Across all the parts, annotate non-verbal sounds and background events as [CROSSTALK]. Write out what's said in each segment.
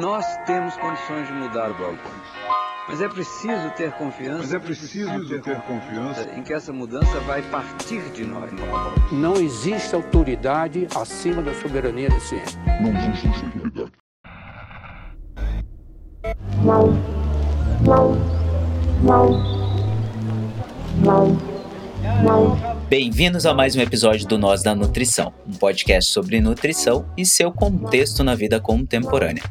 Nós temos condições de mudar o balcão. Mas é preciso ter confiança. Mas é preciso ter, ter confiança em que essa mudança vai partir de nós. Não existe autoridade acima da soberania da ciência. Não existe autoridade. Não. Não. Não. Não. Não. Bem-vindos a mais um episódio do Nós da Nutrição, um podcast sobre nutrição e seu contexto na vida contemporânea.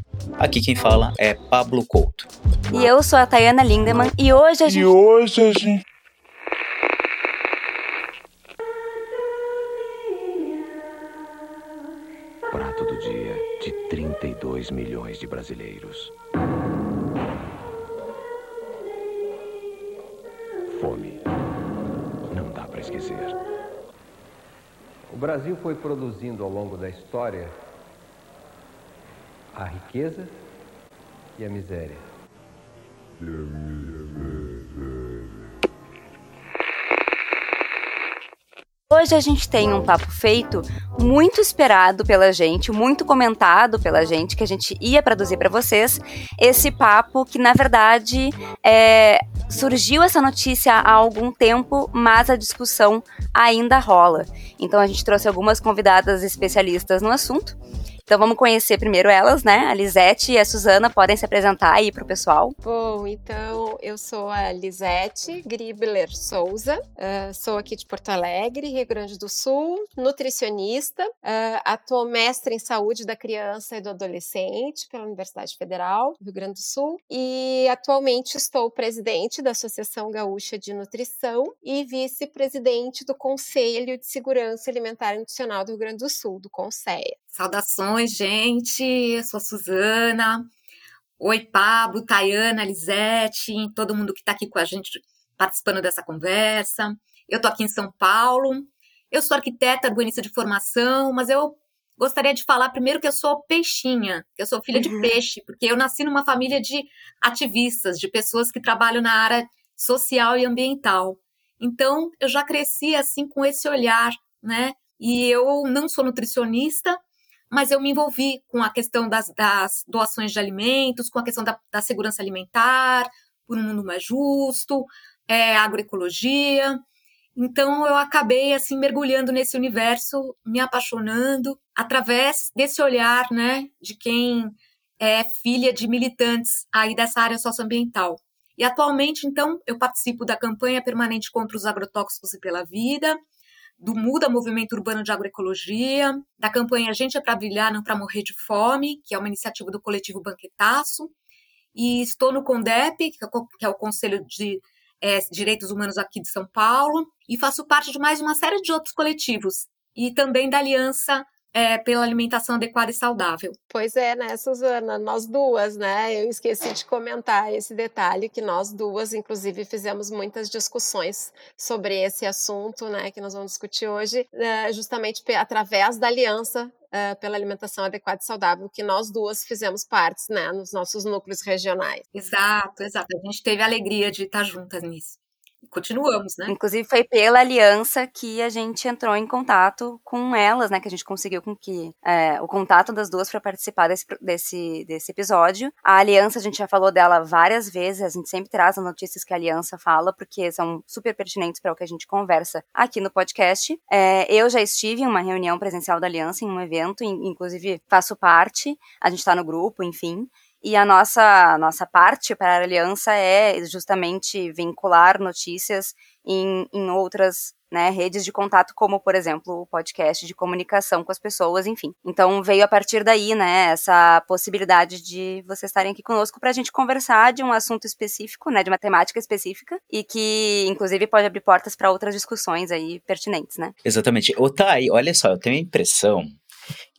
Aqui quem fala é Pablo Couto. E eu sou a Tayana Lindemann e hoje a gente. E hoje a gente. Prato do dia de 32 milhões de brasileiros. Fome. Não dá para esquecer. O Brasil foi produzindo ao longo da história a riqueza e a miséria. Hoje a gente tem um papo feito muito esperado pela gente, muito comentado pela gente, que a gente ia produzir para vocês. Esse papo que, na verdade, é, surgiu essa notícia há algum tempo, mas a discussão ainda rola. Então a gente trouxe algumas convidadas especialistas no assunto. Então vamos conhecer primeiro elas, né? A Lisete e a Suzana podem se apresentar aí pro pessoal. Bom, então eu sou a Lisete Gribler Souza, uh, sou aqui de Porto Alegre, Rio Grande do Sul, nutricionista, uh, atuo mestre em saúde da criança e do adolescente pela Universidade Federal do Rio Grande do Sul e atualmente estou presidente da Associação Gaúcha de Nutrição e vice-presidente do Conselho de Segurança Alimentar e Nutricional do Rio Grande do Sul, do CONSEA. Saudações, gente. Eu sou a Suzana. Oi, Pablo, Tayana, Lisete, todo mundo que está aqui com a gente participando dessa conversa. Eu estou aqui em São Paulo. Eu sou arquiteta urbanista de formação, mas eu gostaria de falar primeiro que eu sou peixinha, eu sou filha de Uhum. peixe, porque eu nasci numa família de ativistas, de pessoas que trabalham na área social e ambiental. Então, eu já cresci assim com esse olhar, né? E eu não sou nutricionista, mas eu me envolvi com a questão das, das doações de alimentos, com a questão da, da, segurança alimentar, por um mundo mais justo, é, agroecologia. Então eu acabei assim mergulhando nesse universo, me apaixonando através desse olhar, né, de quem é filha de militantes aí dessa área socioambiental. E atualmente, então, eu participo da campanha permanente contra os agrotóxicos e pela vida, do MUDA, Movimento Urbano de Agroecologia, da campanha Gente é para Brilhar, Não para Morrer de Fome, que é uma iniciativa do coletivo Banquetaço, e estou no CONDEP, que é o Conselho de é, Direitos Humanos aqui de São Paulo, e faço parte de mais uma série de outros coletivos, e também da Aliança é, pela alimentação adequada e saudável. Pois é, né, Suzana? Nós duas, né? Eu esqueci de comentar esse detalhe que nós duas, inclusive, fizemos muitas discussões sobre esse assunto, né, que nós vamos discutir hoje, justamente através da aliança Uh, pela alimentação adequada e saudável, que nós duas fizemos partes, né, nos nossos núcleos regionais. Exato, exato. A gente teve a alegria de estar juntas nisso. Continuamos, né? Inclusive foi pela aliança que a gente entrou em contato com elas, né? Que a gente conseguiu com que é, o contato das duas para participar desse, desse, desse episódio. A aliança, a gente já falou dela várias vezes, a gente sempre traz as notícias que a aliança fala, porque são super pertinentes para o que a gente conversa aqui no podcast. É, eu já estive em uma reunião presencial da aliança, em um evento, inclusive faço parte, a gente está no grupo, enfim. E a nossa, nossa parte para a aliança é justamente vincular notícias em, em outras né, redes de contato, como, por exemplo, o podcast de comunicação com as pessoas, enfim. Então veio a partir daí, né, essa possibilidade de vocês estarem aqui conosco para a gente conversar de um assunto específico, né, de uma temática específica, e que, inclusive, pode abrir portas para outras discussões aí pertinentes, né? Exatamente. Ô, Thay, olha só, eu tenho a impressão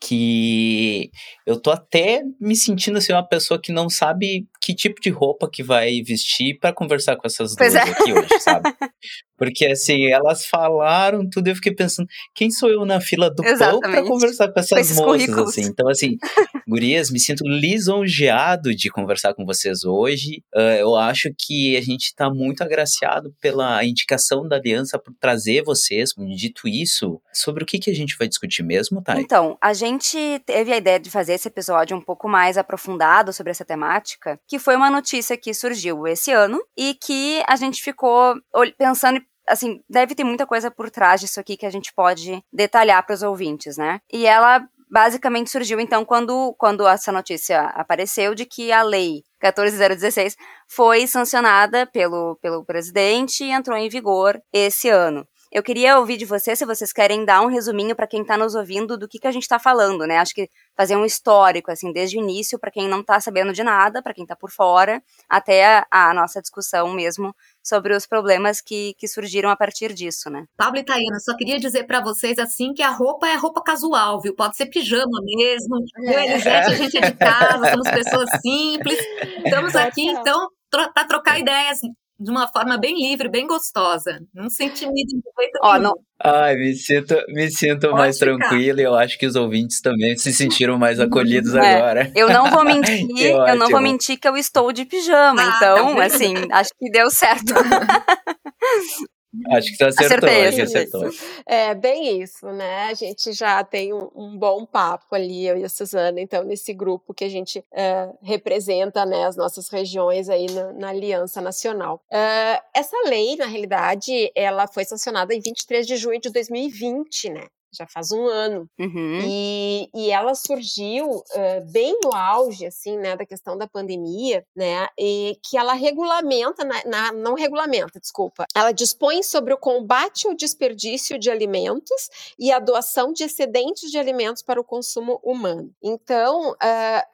que eu tô até me sentindo assim uma pessoa que não sabe que tipo de roupa que vai vestir para conversar com essas Pois duas é. aqui hoje, sabe? [LAUGHS] Porque assim, elas falaram tudo e eu fiquei pensando, quem sou eu na fila do pão pra Exatamente. conversar com Com essas esses moças, currículos. assim? Então, assim, [LAUGHS] gurias, me sinto lisonjeado de conversar com vocês hoje. Ah, eu acho que a gente tá muito agraciado pela indicação da Aliança por trazer vocês. Dito isso, sobre o que, que a gente vai discutir mesmo, Thay? Então, a gente teve a ideia de fazer esse episódio um pouco mais aprofundado sobre essa temática, que foi uma notícia que surgiu esse ano e que a gente ficou pensando assim, deve ter muita coisa por trás disso aqui que a gente pode detalhar para os ouvintes, né? E ela basicamente surgiu então quando, quando essa notícia apareceu de que a lei 14016 foi sancionada pelo, pelo presidente e entrou em vigor esse ano. Eu queria ouvir de vocês se vocês querem dar um resuminho para quem está nos ouvindo do que, que a gente está falando, né? Acho que fazer um histórico, assim, desde o início, para quem não está sabendo de nada, para quem está por fora, até a, a nossa discussão mesmo sobre os problemas que, que surgiram a partir disso, né? Pablo e Tayana, só queria dizer pra vocês assim que a roupa é roupa casual, viu? Pode ser pijama mesmo. Eu e a Elisete, a gente é de casa, somos pessoas simples. [LAUGHS] Estamos aqui, então, para trocar ideias de uma forma bem livre, bem gostosa. Não se intimidem de jeito nenhum. não, Ai, me sinto, me sinto Pode mais ficar. tranquilo e eu acho que os ouvintes também se sentiram mais acolhidos [LAUGHS] É, agora. eu não vou mentir, [LAUGHS] eu não vou ótimo. mentir que eu estou de pijama, Ah, então, tá assim, acho que deu certo. [LAUGHS] Acho que você acertou, Acertei, acho que acertou. É bem isso, né? A gente já tem um, um bom papo ali, eu e a Suzana, então, nesse grupo que a gente eh, representa né, as nossas regiões aí na, na Aliança Nacional. Eh, essa lei, na realidade, ela foi sancionada em 23 de junho de 2020, né? Já faz um ano. Uhum. E, e ela surgiu eh, bem no auge, assim, né, da questão da pandemia, né, e que ela regulamenta, na, na- não regulamenta, desculpa, ela dispõe sobre o combate ao desperdício de alimentos e a doação de excedentes de alimentos para o consumo humano. Então,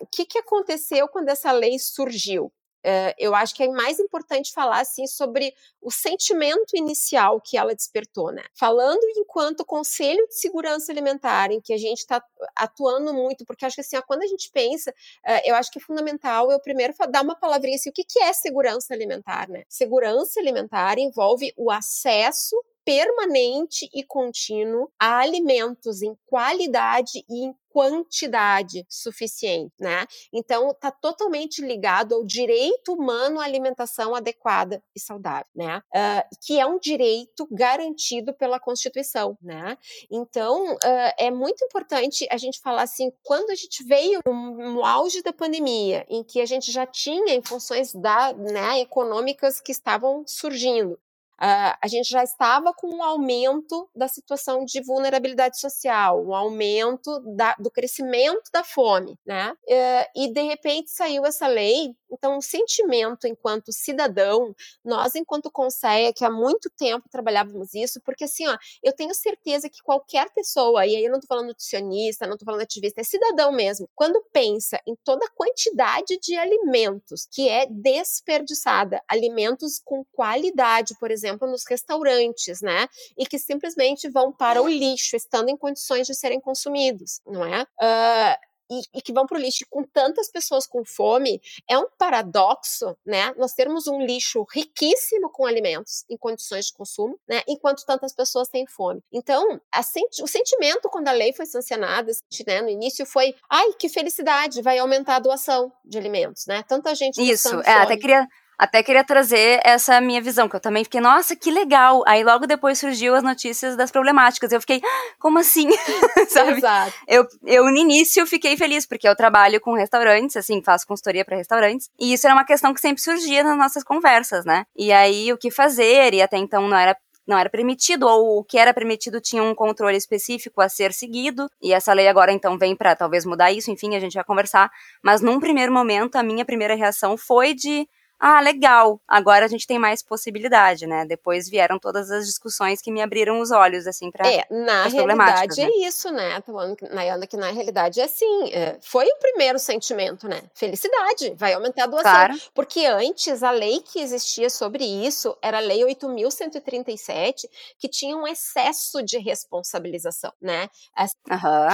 o que, que aconteceu quando essa lei surgiu? Eh, eu acho que é mais importante falar assim sobre o sentimento inicial que ela despertou, né? Falando enquanto Conselho de Segurança Alimentar, em que a gente está atuando muito, porque acho que assim, ó, quando a gente pensa, eh, eu acho que é fundamental eu primeiro dar uma palavrinha assim, o que, que é segurança alimentar, né? Segurança alimentar envolve o acesso permanente e contínuo a alimentos em qualidade e em quantidade suficiente, né? Então, está totalmente ligado ao direito humano à alimentação adequada e saudável, né? Ah, que é um direito garantido pela Constituição, né? Então, ah, é muito importante a gente falar assim, quando a gente veio no, no auge da pandemia, em que a gente já tinha em funções da, né, econômicas que estavam surgindo, ah, a gente já estava com um aumento da situação de vulnerabilidade social, um aumento da- do crescimento da fome, né? Eh, e de repente saiu essa lei, então o sentimento enquanto cidadão, nós enquanto Conceia, que há muito tempo trabalhávamos isso, porque assim, ó, eu tenho certeza que qualquer pessoa, e aí eu não tô falando nutricionista, não tô falando ativista, é cidadão mesmo, quando pensa em toda a quantidade de alimentos que é desperdiçada, alimentos com qualidade, por exemplo, nos restaurantes, né? E que simplesmente vão para o lixo, estando em condições de serem consumidos, não é? Ah, e, e que vão para o lixo com tantas pessoas com fome, é um paradoxo, né? Nós termos um lixo riquíssimo com alimentos em condições de consumo, né? Enquanto tantas pessoas têm fome. Então, senti- o sentimento quando a lei foi sancionada, né, no início foi, ai, que felicidade, vai aumentar a doação de alimentos, né? Tanta gente Isso, é, até queria, até queria trazer essa minha visão, que eu também fiquei, nossa, que legal. Aí logo depois surgiu as notícias das problemáticas. Eu fiquei, "Ah, como assim? [LAUGHS] Sabe? Exato. Eu, eu, no início, fiquei feliz, porque eu trabalho com restaurantes, assim, faço consultoria para restaurantes, e isso era uma questão que sempre surgia nas nossas conversas, né? E aí, o que fazer, e até então não era não era permitido, ou o que era permitido tinha um controle específico a ser seguido, e essa lei agora então vem para talvez mudar isso, enfim, a gente vai conversar. Mas num primeiro momento, a minha primeira reação foi de. Ah, legal, agora a gente tem mais possibilidade, né? Depois vieram todas as discussões que me abriram os olhos, assim, para É, na realidade é isso, né? Falando Nayana, que na realidade é assim, é, foi o primeiro sentimento, né? Felicidade, vai aumentar a doação. Claro. Porque antes, a lei que existia sobre isso era a Lei 8.137, que tinha um excesso de responsabilização, né? As- Aham.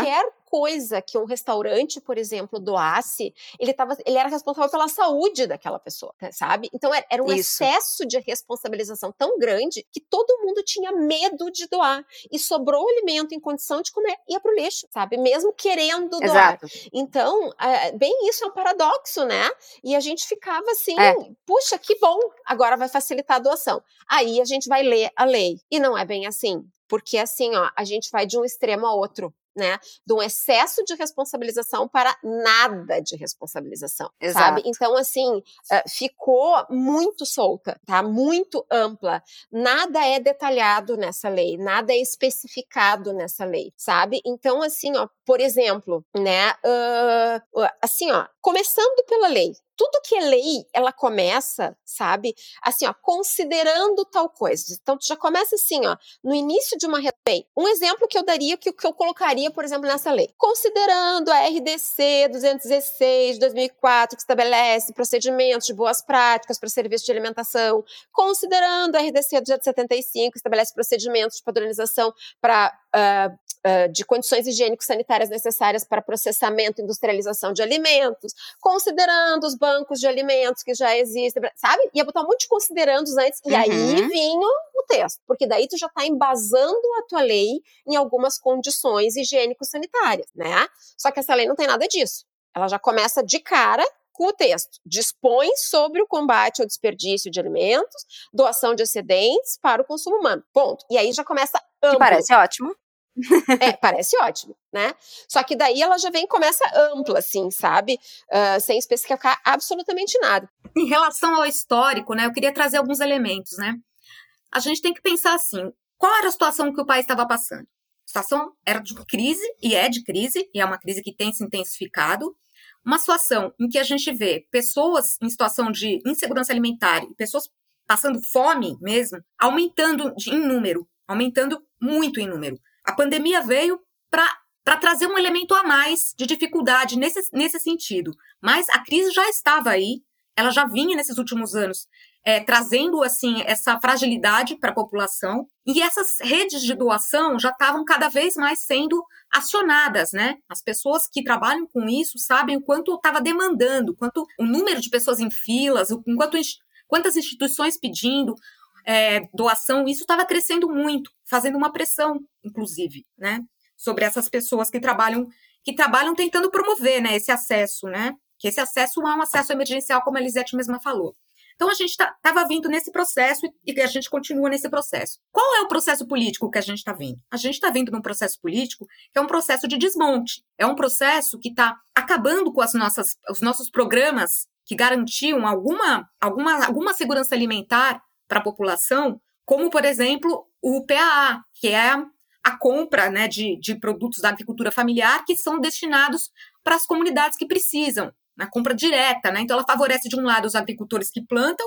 Coisa que um restaurante, por exemplo, doasse, ele, tava, ele era responsável pela saúde daquela pessoa, né, sabe? Então era, era um Isso. excesso de responsabilização tão grande que todo mundo tinha medo de doar. E sobrou o alimento em condição de comer, ia pro lixo, sabe? Mesmo querendo doar. Exato. Então, é, bem isso é um paradoxo, né? E a gente ficava assim, É. puxa, que bom, agora vai facilitar a doação. Aí a gente vai ler a lei. E não é bem assim. Porque assim, ó, a gente vai de um extremo a outro. Né, de um excesso de responsabilização para nada de responsabilização, Exato. sabe? Então, assim, eh, ficou muito solta, tá? Muito ampla. Nada é detalhado nessa lei, nada é especificado nessa lei, sabe? Então, assim, ó, por exemplo, né? ah, assim, ó, começando pela lei. Tudo que é lei, ela começa, sabe? Assim, ó, considerando tal coisa. Então, tu já começa assim, ó, no início de uma bem, um exemplo que eu daria, que, que eu colocaria, por exemplo, nessa lei. Considerando a RDC 216 de 2004, que estabelece procedimentos de boas práticas para serviço de alimentação, considerando a RDC 275, que estabelece procedimentos de padronização para ah, de condições higiênico-sanitárias necessárias para processamento e industrialização de alimentos, considerando os bancos de alimentos que já existem, sabe? Ia botar um monte de considerandos antes, e aí Uhum. vinha o texto, porque daí tu já está embasando a tua lei em algumas condições higiênico-sanitárias, né? Só que essa lei não tem nada disso. Ela já começa de cara com o texto. Dispõe sobre o combate ao desperdício de alimentos, doação de excedentes para o consumo humano. Ponto. E aí já começa Que parece ótimo. É, parece ótimo, né? Só que daí ela já vem e começa ampla, assim, sabe? Ah, sem especificar absolutamente nada. Em relação ao histórico, né, eu queria trazer alguns elementos, né? A gente tem que pensar assim, qual era a situação que o país estava passando? A situação era de crise, e é de crise, e é uma crise que tem se intensificado. Uma situação em que a gente vê pessoas em situação de insegurança alimentar e pessoas passando fome mesmo, aumentando em número, aumentando muito em número. A pandemia veio para trazer um elemento a mais de dificuldade nesse, nesse sentido. Mas a crise já estava aí, ela já vinha nesses últimos anos é, trazendo assim essa fragilidade para a população e essas redes de doação já estavam cada vez mais sendo acionadas, né? As pessoas que trabalham com isso sabem o quanto estava demandando, quanto o número de pessoas em filas, o quanto quantas instituições pedindo é, doação, isso estava crescendo muito, fazendo uma pressão, inclusive, né? Sobre essas pessoas que trabalham que trabalham tentando promover, né, esse acesso, né? Que esse acesso é um acesso emergencial, como a Lisete mesma falou. Então a gente estava vindo nesse processo e, e a gente continua nesse processo. Qual é o processo político que a gente está vendo? A gente está vendo num processo político que é um processo de desmonte. É um processo que está acabando com as nossas, os nossos programas que garantiam alguma, alguma, alguma segurança alimentar para a população, como, por exemplo, o PAA, que é a compra né, de, de produtos da agricultura familiar que são destinados para as comunidades que precisam, na compra direta, né? Então ela favorece de um lado os agricultores que plantam,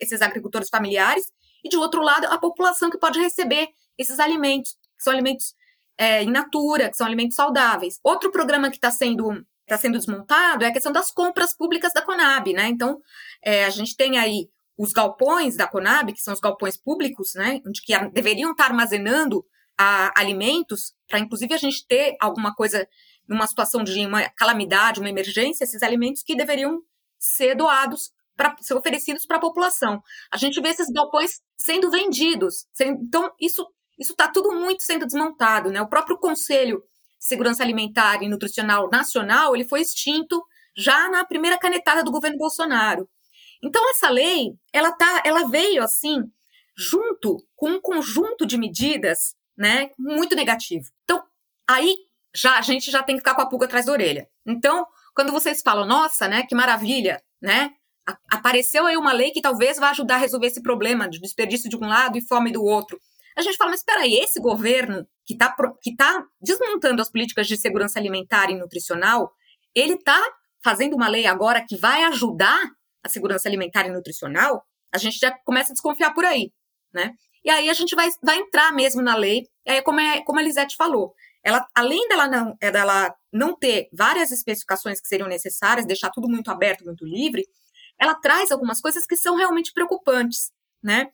esses agricultores familiares, e de outro lado a população que pode receber esses alimentos, que são alimentos é, in natura, que são alimentos saudáveis. Outro programa que está sendo está sendo desmontado é a questão das compras públicas da Conab, né? Então é, a gente tem aí os galpões da Conab, que são os galpões públicos, né? Onde que deveriam estar armazenando a- alimentos, para inclusive a gente ter alguma coisa numa situação de uma calamidade, uma emergência, esses alimentos que deveriam ser doados para ser oferecidos para a população. A gente vê esses galpões sendo vendidos. sendo- então, isso isso está tudo muito sendo desmontado. Né? O próprio Conselho de Segurança Alimentar e Nutricional Nacional ele foi extinto já na primeira canetada do governo Bolsonaro. Então, essa lei ela, tá, ela veio assim junto com um conjunto de medidas né, muito negativo. Então, aí já a gente já tem que ficar com a pulga atrás da orelha. Então, quando vocês falam, nossa, né, que maravilha, né? Apareceu aí uma lei que talvez vá ajudar a resolver esse problema de desperdício de um lado e fome do outro. A gente fala, mas espera aí, esse governo que está que tá desmontando as políticas de segurança alimentar e nutricional, ele está fazendo uma lei agora que vai ajudar a segurança alimentar e nutricional? A gente já começa a desconfiar por aí, né? E aí a gente vai, vai entrar mesmo na lei, aí como, é, como a Lisete falou, ela, além dela não, é dela não ter várias especificações que seriam necessárias, deixar tudo muito aberto, muito livre, ela traz algumas coisas que são realmente preocupantes, né?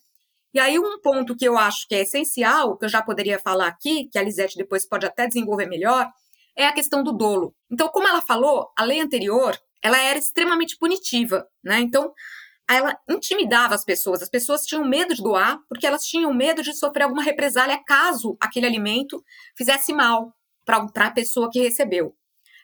E aí um ponto que eu acho que é essencial, que eu já poderia falar aqui, que a Lisete depois pode até desenvolver melhor, é a questão do dolo. Então, como ela falou, a lei anterior, ela era extremamente punitiva, né? Então, ela intimidava as pessoas. As pessoas tinham medo de doar porque elas tinham medo de sofrer alguma represália caso aquele alimento fizesse mal para a pessoa que recebeu.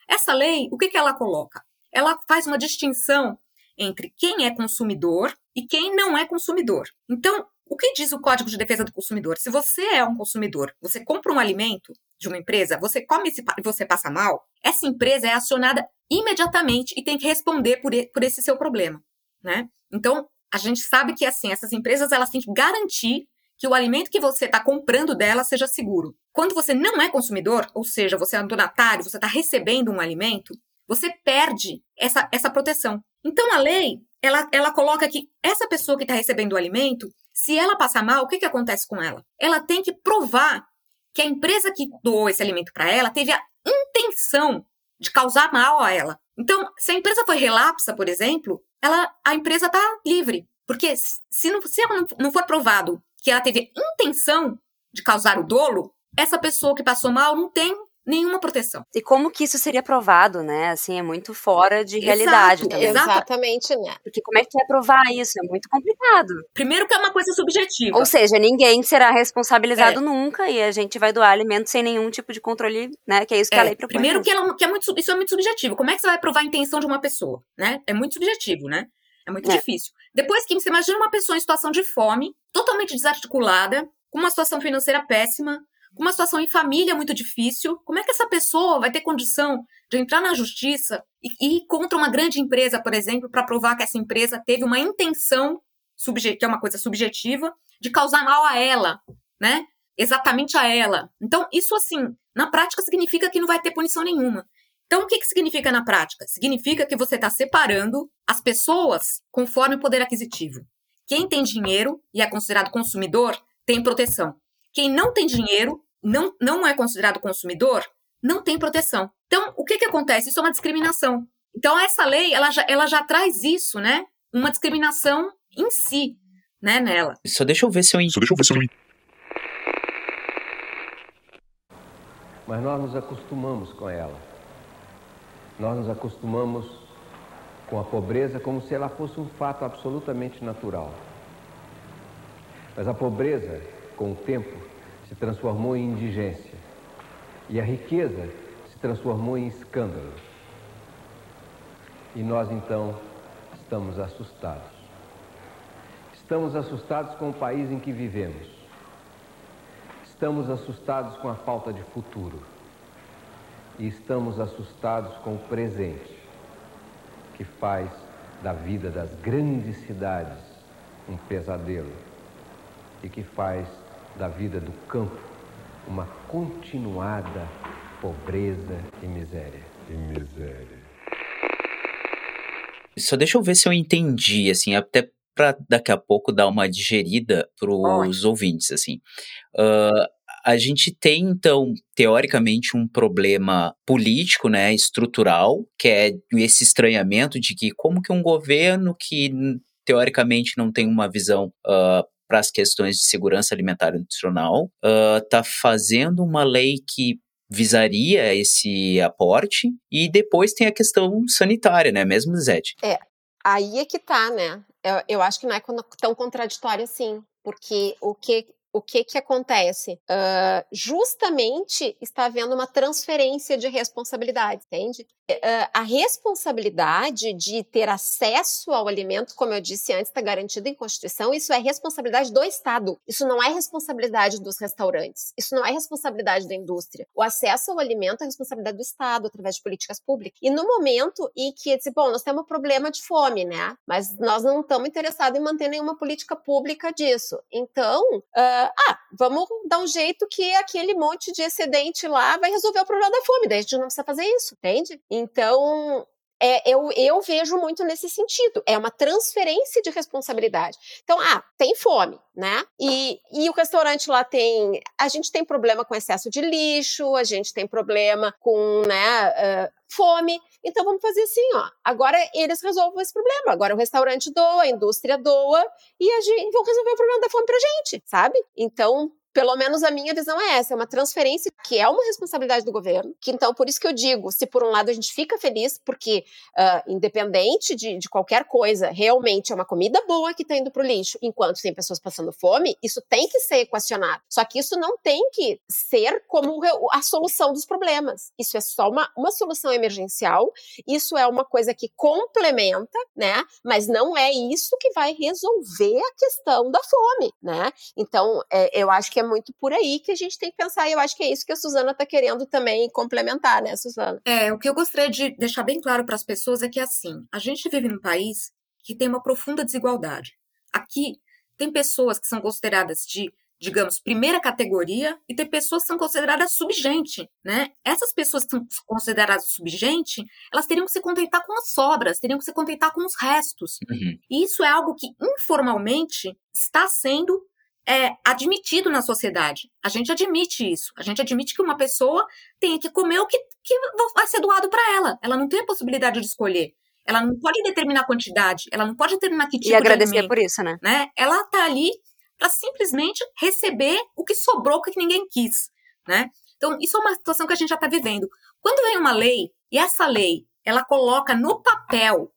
Essa lei, o que, que ela coloca? Ela faz uma distinção entre quem é consumidor e quem não é consumidor. Então, o que diz o Código de Defesa do Consumidor? Se você é um consumidor, você compra um alimento de uma empresa, você come esse, e você passa mal, essa empresa é acionada imediatamente e tem que responder por, por esse seu problema, né? Então, a gente sabe que assim, essas empresas elas têm que garantir que o alimento que você está comprando dela seja seguro. Quando você não é consumidor, ou seja, você é um donatário, você está recebendo um alimento, você perde essa, essa proteção. Então, a lei, ela, ela coloca que essa pessoa que está recebendo o alimento, se ela passar mal, o que, que acontece com ela? Ela tem que provar que a empresa que doou esse alimento para ela teve a intenção de causar mal a ela. Então, se a empresa foi relapsa, por exemplo, ela, a empresa está livre. Porque se, não, se não for provado que ela teve intenção de causar o dolo, essa pessoa que passou mal não tem nenhuma proteção. E como que isso seria provado, né? Assim, é muito fora de realidade Exato, também. Exatamente, né? Porque como é que é provar isso? É muito complicado. Primeiro que é uma coisa subjetiva. Ou seja, ninguém será responsabilizado é. nunca e a gente vai doar alimento sem nenhum tipo de controle, né? Que é isso que é, a lei propõe. Primeiro que, ela, que é muito, isso é muito subjetivo. Como é que você vai provar a intenção de uma pessoa, né? É muito subjetivo, né? É muito é. difícil. Depois que você imagina uma pessoa em situação de fome, totalmente desarticulada, com uma situação financeira péssima, com uma situação em família muito difícil, como é que essa pessoa vai ter condição de entrar na justiça e, ir contra uma grande empresa, por exemplo, para provar que essa empresa teve uma intenção, que é uma coisa subjetiva, de causar mal a ela, né? Exatamente a ela. Então, isso, assim, na prática significa que não vai ter punição nenhuma. Então, o que, que significa na prática? Significa que você está separando as pessoas conforme o poder aquisitivo. Quem tem dinheiro e é considerado consumidor tem proteção. Quem não tem dinheiro, não, não é considerado consumidor, não tem proteção. Então, o que, que acontece? Isso é uma discriminação. Então, essa lei, ela já, ela já traz isso, né? Uma discriminação em si, né, nela. Só deixa eu ver se eu... Só deixa eu ver se eu... Mas nós nos acostumamos com ela. Nós nos acostumamos com a pobreza como se ela fosse um fato absolutamente natural. Mas a pobreza, com o tempo, se transformou em indigência. E a riqueza se transformou em escândalo. E nós então estamos assustados. Estamos assustados com o país em que vivemos. Estamos assustados com a falta de futuro e estamos assustados com o presente, que faz da vida das grandes cidades um pesadelo e que faz da vida do campo uma continuada pobreza e miséria. E miséria. Só deixa eu ver se eu entendi, assim, até para daqui a pouco dar uma digerida para os ouvintes, assim. Uh, a gente tem, então, teoricamente, um problema político, né, estrutural, que é esse estranhamento de que como que um governo que teoricamente não tem uma visão uh, para as questões de segurança alimentar e nutricional está uh, fazendo uma lei que visaria esse aporte e depois tem a questão sanitária, né, mesmo, Zete? É, aí é que tá, né? Eu, eu acho que não é tão contraditório assim, porque o que o que que acontece? Uh, justamente está havendo uma transferência de responsabilidade, entende? Uh, a responsabilidade de ter acesso ao alimento, como eu disse antes, está garantida em Constituição, isso é responsabilidade do Estado. Isso não é responsabilidade dos restaurantes. Isso não é responsabilidade da indústria. O acesso ao alimento é responsabilidade do Estado, através de políticas públicas. E no momento em que, bom, nós temos um problema de fome, né? Mas nós não estamos interessados em manter nenhuma política pública disso. Então, uh, ah, vamos dar um jeito que aquele monte de excedente lá vai resolver o problema da fome. Daí a gente não precisa fazer isso, entende? Então, é, eu, eu vejo muito nesse sentido. É uma transferência de responsabilidade. Então, ah, tem fome, né? E, e o restaurante lá tem. A gente tem problema com excesso de lixo, a gente tem problema com, né? Uh, fome. Então vamos fazer assim, ó. Agora eles resolvem esse problema. Agora o restaurante doa, a indústria doa e a gente vão resolver o problema da fome pra gente, sabe? Então pelo menos a minha visão é essa, é uma transferência que é uma responsabilidade do governo, que então, por isso que eu digo, se por um lado a gente fica feliz, porque uh, independente de, de qualquer coisa, realmente é uma comida boa que está indo para o lixo, enquanto tem pessoas passando fome, isso tem que ser equacionado. Só que isso não tem que ser como a solução dos problemas. Isso é só uma, uma solução emergencial, isso é uma coisa que complementa, né? Mas não é isso que vai resolver a questão da fome, né? Então, é, eu acho que é muito por aí que a gente tem que pensar, e eu acho que é isso que a Suzana está querendo também complementar, né, Suzana? É, o que eu gostaria de deixar bem claro para as pessoas é que, assim, a gente vive num país que tem uma profunda desigualdade. Aqui, tem pessoas que são consideradas de digamos, primeira categoria, e tem pessoas que são consideradas subgente, né? Essas pessoas que são consideradas subgente, elas teriam que se contentar com as sobras, teriam que se contentar com os restos. Uhum. E isso é algo que, informalmente, está sendo é, admitido na sociedade. A gente admite isso. A gente admite que uma pessoa tem que comer o que, que vai ser doado para ela. Ela não tem a possibilidade de escolher. Ela não pode determinar a quantidade, ela não pode determinar que tipo e agradecer de alimento, por isso, né? né? Ela tá ali para simplesmente receber o que sobrou que ninguém quis, né? Então, isso é uma situação que a gente já está vivendo. Quando vem uma lei, e essa lei, ela coloca no papel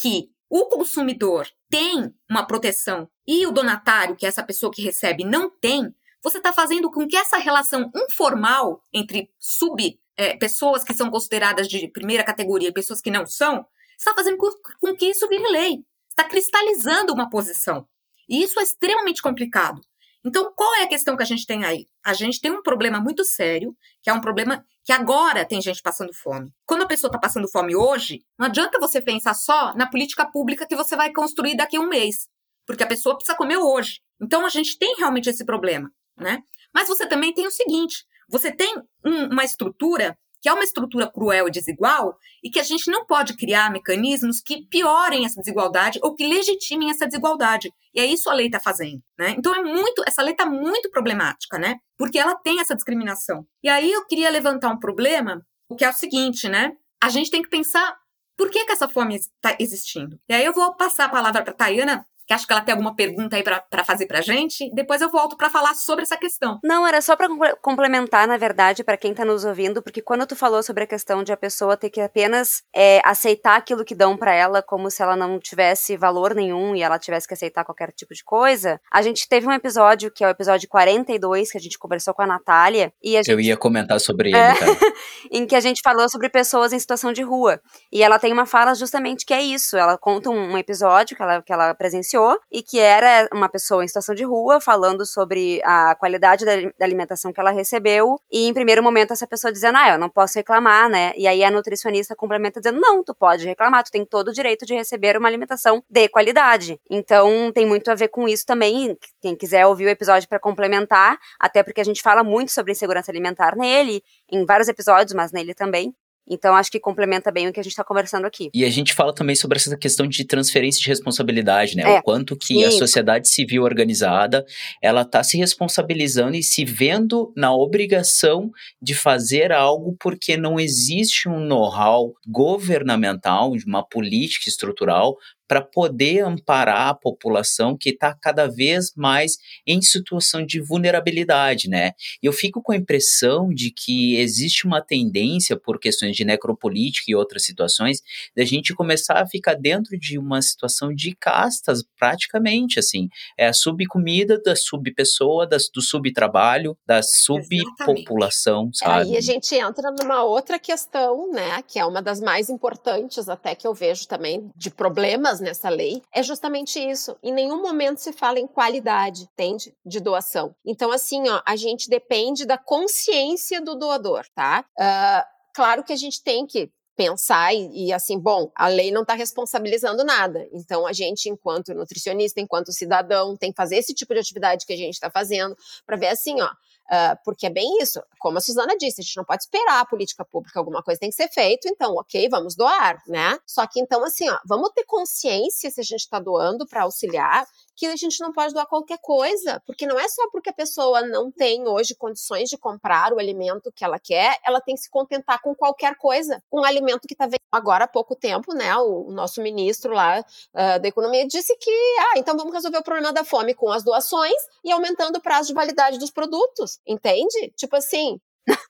que o consumidor tem uma proteção e o donatário, que é essa pessoa que recebe, não tem, você está fazendo com que essa relação informal entre sub é, pessoas que são consideradas de primeira categoria e pessoas que não são, está fazendo com, com que isso vire lei. Está cristalizando uma posição. E isso é extremamente complicado. Então, qual é a questão que a gente tem aí? A gente tem um problema muito sério, que é um problema que agora tem gente passando fome. Quando a pessoa está passando fome hoje, não adianta você pensar só na política pública que você vai construir daqui a um mês, porque a pessoa precisa comer hoje. Então, a gente tem realmente esse problema, né? Mas você também tem o seguinte: você tem um, uma estrutura que é uma estrutura cruel e desigual e que a gente não pode criar mecanismos que piorem essa desigualdade ou que legitimem essa desigualdade. E é isso a lei está fazendo, né? Então é muito, essa lei está muito problemática, né? Porque ela tem essa discriminação. E aí eu queria levantar um problema, o que é o seguinte, né? A gente tem que pensar por que, que essa fome está existindo. E aí eu vou passar a palavra para a Tayana que acho que ela tem alguma pergunta aí para fazer pra gente. Depois eu volto para falar sobre essa questão. Não, era só para complementar, na verdade, para quem tá nos ouvindo, porque quando tu falou sobre a questão de a pessoa ter que apenas é, aceitar aquilo que dão para ela como se ela não tivesse valor nenhum e ela tivesse que aceitar qualquer tipo de coisa, a gente teve um episódio, que é o episódio 42, que a gente conversou com a Natália. E a gente... Eu ia comentar sobre ele, é, tá? [LAUGHS] em que a gente falou sobre pessoas em situação de rua. E ela tem uma fala justamente que é isso. Ela conta um episódio que ela, que ela presenciou e que era uma pessoa em situação de rua falando sobre a qualidade da, da, alimentação que ela recebeu e em primeiro momento essa pessoa dizendo, ah, eu não posso reclamar, né? E aí a nutricionista complementa dizendo, não, tu pode reclamar, tu tem todo o direito de receber uma alimentação de qualidade. Então tem muito a ver com isso também. Quem quiser ouvir o episódio para complementar, até porque a gente fala muito sobre insegurança alimentar nele, em vários episódios, mas nele também. Então, acho que complementa bem o que a gente está conversando aqui. E a gente fala também sobre essa questão de transferência de responsabilidade, né? É. O quanto que a sociedade civil organizada, ela está se responsabilizando e se vendo na obrigação de fazer algo porque não existe um know-how governamental, uma política estrutural para poder amparar a população que está cada vez mais em situação de vulnerabilidade, né? Eu fico com a impressão de que existe uma tendência por questões de necropolítica e outras situações da gente começar a ficar dentro de uma situação de castas, praticamente assim, é a subcomida da subpessoa, das, do subtrabalho, da subpopulação, sabe? Aí a gente entra numa outra questão, né, que é uma das mais importantes até que eu vejo também de problemas nessa lei é justamente isso. Em nenhum momento se fala em qualidade, entende? De doação. Então, assim, ó, a gente depende da consciência do doador, tá? Uh, claro que a gente tem que pensar e, e, assim, bom, a lei não está responsabilizando nada. Então, a gente, enquanto nutricionista, enquanto cidadão, tem que fazer esse tipo de atividade que a gente está fazendo para ver assim, ó, Uh, porque é bem isso, como a Suzana disse, a gente não pode esperar a política pública, alguma coisa tem que ser feito, então, ok, vamos doar, né? Só que então, assim, ó, vamos ter consciência se a gente está doando para auxiliar, que a gente não pode doar qualquer coisa, porque não é só porque a pessoa não tem hoje condições de comprar o alimento que ela quer, ela tem que se contentar com qualquer coisa, com um alimento que está vendo agora há pouco tempo, né? O, o nosso ministro lá uh, da economia disse que, ah, então vamos resolver o problema da fome com as doações e aumentando o prazo de validade dos produtos, entende? Tipo assim,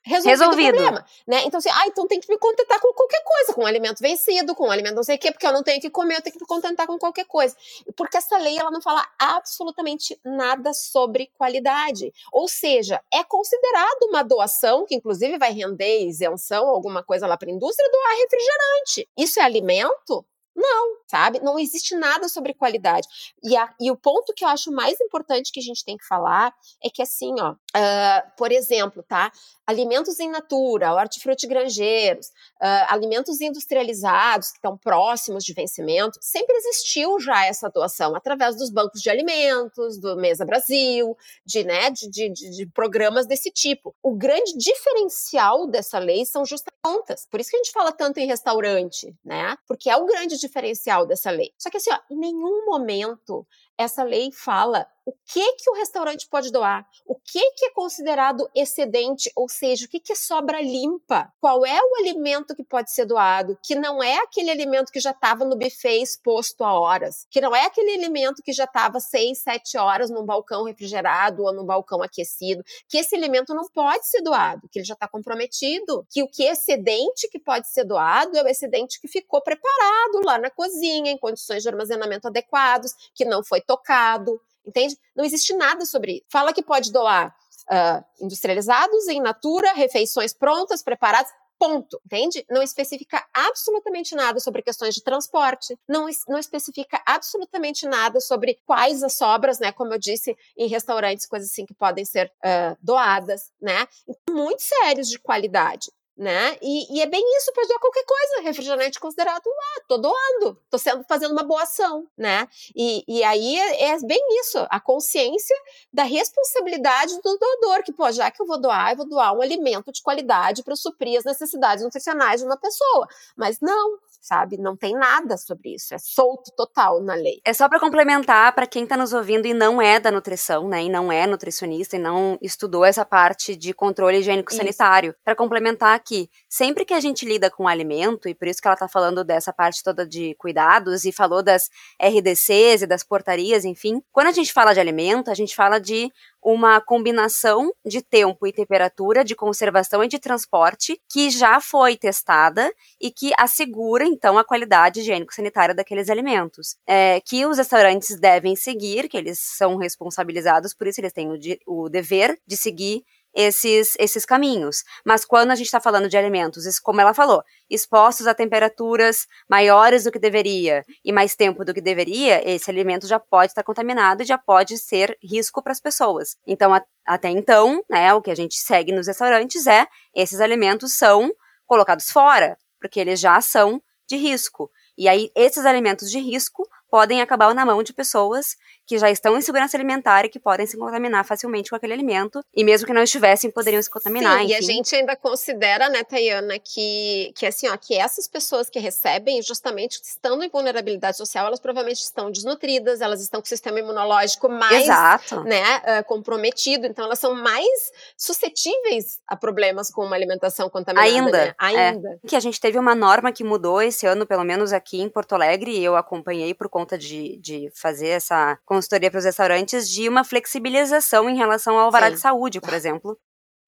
resolvido, Resolvido. o problema, né? Então assim, ah, então tem que me contentar com qualquer coisa, com um alimento vencido, com um alimento não sei o quê, porque eu não tenho que comer, eu tenho que me contentar com qualquer coisa. Porque essa lei ela não fala absolutamente nada sobre qualidade. Ou seja, é considerado uma doação que inclusive vai render isenção, alguma coisa lá para a indústria doar refrigerante. Isso é alimento? Não, sabe? Não existe nada sobre qualidade. E, a, e, o ponto que eu acho mais importante que a gente tem que falar é que, assim, ó, uh, por exemplo, tá? Alimentos em natura, hortifruti grangeiros, uh, alimentos industrializados que estão próximos de vencimento, sempre existiu já essa doação através dos bancos de alimentos, do Mesa Brasil, de, né, de, de, de programas desse tipo. O grande diferencial dessa lei são justamente contas. Por isso que a gente fala tanto em restaurante, né? Porque é o grande diferencial dessa lei. Só que assim, ó, em nenhum momento essa lei fala o que que o restaurante pode doar, o que que é considerado excedente, ou seja, o que que é sobra limpa, qual é o alimento que pode ser doado, que não é aquele alimento que já estava no buffet exposto a horas, que não é aquele alimento que já estava seis, sete horas num balcão refrigerado ou num balcão aquecido, que esse alimento não pode ser doado, que ele já está comprometido, que o que é excedente que pode ser doado é o excedente que ficou preparado lá na cozinha, em condições de armazenamento adequados, que não foi tocado, entende? Não existe nada sobre isso. Fala que pode doar uh, industrializados, em natura, refeições prontas, preparadas, ponto, entende? Não especifica absolutamente nada sobre questões de transporte, não, não especifica absolutamente nada sobre quais as sobras, né, como eu disse, em restaurantes, coisas assim que podem ser uh, doadas, né, muito sérios de qualidade né? E, e, é bem isso, pode doar qualquer coisa. Refrigerante considerado, ah, tô doando, tô sendo fazendo uma boa ação, né? E, e aí é, é, bem isso, a consciência da responsabilidade do doador, que, pô, já que eu vou doar, eu vou doar um alimento de qualidade para suprir as necessidades nutricionais de uma pessoa. Mas não, sabe? Não tem nada sobre isso, é solto total na lei. É só para complementar para quem está nos ouvindo e não é da nutrição, né? E não é nutricionista e não estudou essa parte de controle higiênico sanitário. Para complementar aqui, sempre que a gente lida com alimento, e por isso que ela está falando dessa parte toda de cuidados e falou das RDCs e das portarias, enfim, quando a gente fala de alimento, a gente fala de uma combinação de tempo e temperatura, de conservação e de transporte que já foi testada e que assegura, então, a qualidade higiênico-sanitária daqueles alimentos. É, que os restaurantes devem seguir, que eles são responsabilizados por isso, eles têm o, de, o dever de seguir esses, esses caminhos. Mas quando a gente está falando de alimentos, como ela falou, expostos a temperaturas maiores do que deveria e mais tempo do que deveria, esse alimento já pode estar contaminado e já pode ser risco para as pessoas. Então, a, até então, né, o que a gente segue nos restaurantes é esses alimentos são colocados fora, porque eles já são de risco. E aí, esses alimentos de risco podem acabar na mão de pessoas que já estão em segurança alimentar e que podem se contaminar facilmente com aquele alimento. E mesmo que não estivessem, poderiam se contaminar. Sim, enfim. e a gente ainda considera, né, Tayana, que, que assim, ó, que essas pessoas que recebem, justamente estando em vulnerabilidade social, elas provavelmente estão desnutridas, elas estão com o sistema imunológico mais Exato. né, uh, comprometido, então elas são mais suscetíveis a problemas com uma alimentação contaminada. Ainda. Né? Ainda. É. Que a gente teve uma norma que mudou esse ano, pelo menos aqui em Porto Alegre, e eu acompanhei por conta de, de fazer essa consultoria para os restaurantes de uma flexibilização em relação ao alvará de saúde, por exemplo,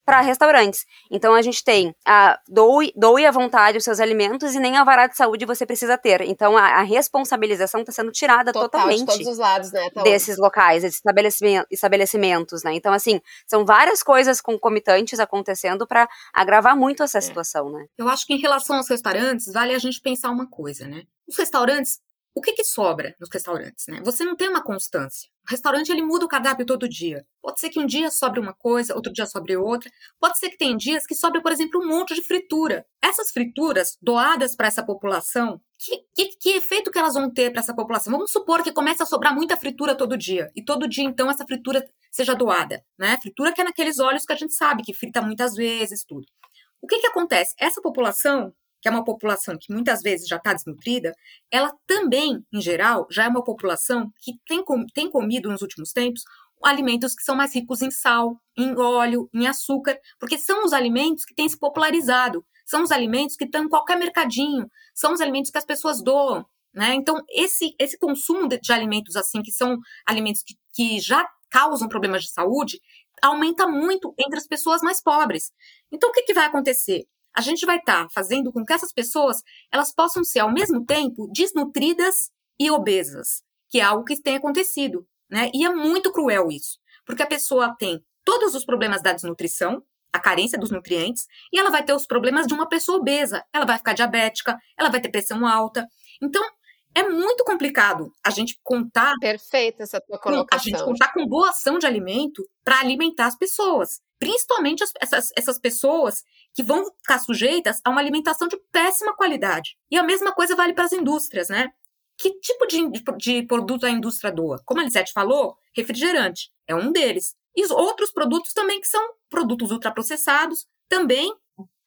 para restaurantes. Então a gente tem a doe, doe à vontade os seus alimentos e nem alvará de saúde você precisa ter. Então a, a responsabilização está sendo tirada Total, totalmente de todos os lados, né? Tá desses locais, desses estabelecimentos, né? Então assim, são várias coisas concomitantes acontecendo para agravar muito essa é. situação, né? Eu acho que em relação aos restaurantes, vale a gente pensar uma coisa, né? Os restaurantes o que, que sobra nos restaurantes, né? Você não tem uma constância. O restaurante ele muda o cardápio todo dia. Pode ser que um dia sobre uma coisa, outro dia sobre outra. Pode ser que tem dias que sobre, por exemplo, um monte de fritura. Essas frituras doadas para essa população, que, que, que, efeito que elas vão ter para essa população? Vamos supor que começa a sobrar muita fritura todo dia. E todo dia, então, essa fritura seja doada. Né? Fritura que é naqueles óleos que a gente sabe que frita muitas vezes, tudo. O que, que acontece? Essa população que é uma população que muitas vezes já está desnutrida, ela também, em geral, já é uma população que tem, com, tem comido nos últimos tempos alimentos que são mais ricos em sal, em óleo, em açúcar, porque são os alimentos que têm se popularizado, são os alimentos que estão em qualquer mercadinho, são os alimentos que as pessoas doam. Né? Então, esse, esse consumo de, de alimentos assim, que são alimentos que, que já causam problemas de saúde, aumenta muito entre as pessoas mais pobres. Então, o que, que vai acontecer? A gente vai estar tá fazendo com que essas pessoas elas possam ser, ao mesmo tempo, desnutridas e obesas, que é algo que tem acontecido. Né? E é muito cruel isso, porque a pessoa tem todos os problemas da desnutrição, a carência dos nutrientes, e ela vai ter os problemas de uma pessoa obesa. Ela vai ficar diabética, ela vai ter pressão alta. Então, é muito complicado a gente contar. Perfeita essa tua colocação. A gente contar com doação de alimento para alimentar as pessoas. Principalmente as, essas, essas pessoas que vão ficar sujeitas a uma alimentação de péssima qualidade. E a mesma coisa vale para as indústrias, né? Que tipo de, de, de produto a indústria doa? Como a Lisete falou, refrigerante é um deles. E outros produtos também que são produtos ultraprocessados, também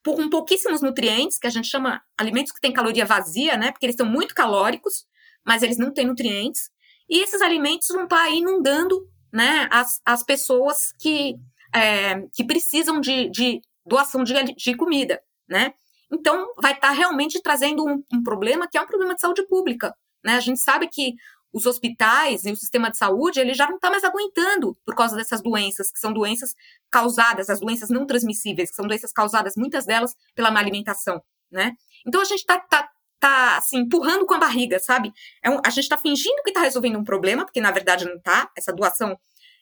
com pouquíssimos nutrientes, que a gente chama alimentos que têm caloria vazia, né? Porque eles são muito calóricos, mas eles não têm nutrientes. E esses alimentos vão estar aí inundando né, as, as pessoas que, é, que precisam de, de doação de, de comida, né? Então, vai estar realmente trazendo um, um problema que é um problema de saúde pública, né? A gente sabe que os hospitais e o sistema de saúde ele já não está mais aguentando por causa dessas doenças, que são doenças causadas, as doenças não transmissíveis, que são doenças causadas, muitas delas, pela má alimentação, né? Então a gente está tá, tá, assim, empurrando com a barriga, sabe? É um, a gente está fingindo que está resolvendo um problema, porque na verdade não está. Essa doação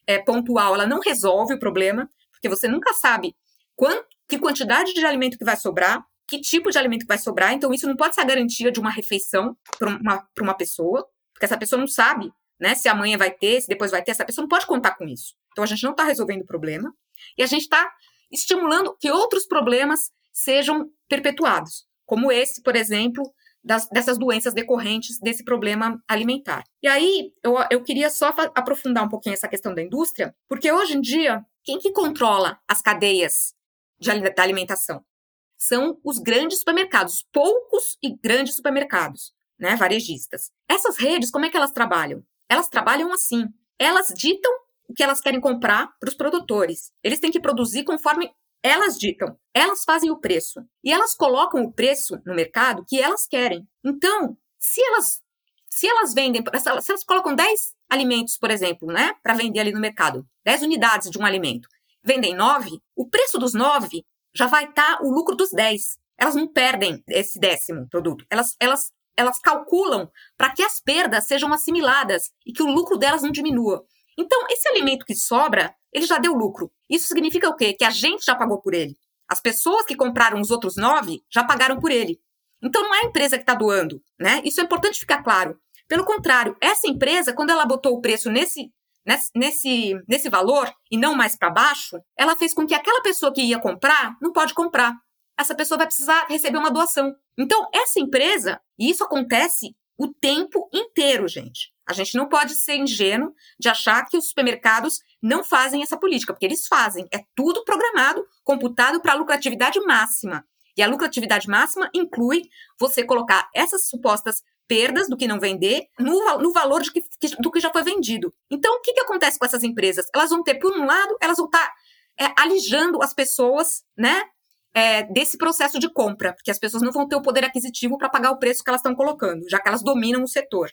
é, pontual, ela não resolve o problema, porque você nunca sabe quanto, que quantidade de alimento que vai sobrar, que tipo de alimento que vai sobrar, então isso não pode ser a garantia de uma refeição para uma, uma pessoa, porque essa pessoa não sabe né, se amanhã vai ter, se depois vai ter, essa pessoa não pode contar com isso. Então a gente não está resolvendo o problema e a gente está estimulando que outros problemas sejam perpetuados, como esse, por exemplo, das, dessas doenças decorrentes desse problema alimentar. E aí eu, eu queria só aprofundar um pouquinho essa questão da indústria, porque hoje em dia, quem que controla as cadeias de, da alimentação? são os grandes supermercados, poucos e grandes supermercados, né, varejistas. Essas redes, como é que elas trabalham? Elas trabalham assim. Elas ditam o que elas querem comprar para os produtores. Eles têm que produzir conforme elas ditam. Elas fazem o preço. E elas colocam o preço no mercado que elas querem. Então, se elas se elas vendem, se elas, colocam 10 alimentos, por exemplo, né, para vender ali no mercado, 10 unidades de um alimento, vendem 9, o preço dos 9 já vai estar tá o lucro dos 10. Elas não perdem esse décimo produto. Elas, elas, elas calculam para que as perdas sejam assimiladas e que o lucro delas não diminua. Então, esse alimento que sobra, ele já deu lucro. Isso significa o quê? Que a gente já pagou por ele. As pessoas que compraram os outros nove já pagaram por ele. Então, não é a empresa que está doando, né? Isso é importante ficar claro. Pelo contrário, essa empresa, quando ela botou o preço nesse nesse, nesse valor e não mais para baixo, ela fez com que aquela pessoa que ia comprar não pode comprar. Essa pessoa vai precisar receber uma doação. Então, essa empresa, e isso acontece o tempo inteiro, gente. A gente não pode ser ingênuo de achar que os supermercados não fazem essa política, porque eles fazem. É tudo programado, computado para lucratividade máxima. E a lucratividade máxima inclui você colocar essas supostas perdas do que não vender no, no valor de que, do que já foi vendido. Então, o que, que acontece com essas empresas? Elas vão ter, por um lado, elas vão estar tá, é, alijando as pessoas, né? É, desse processo de compra, porque as pessoas não vão ter o poder aquisitivo para pagar o preço que elas estão colocando, já que elas dominam o setor.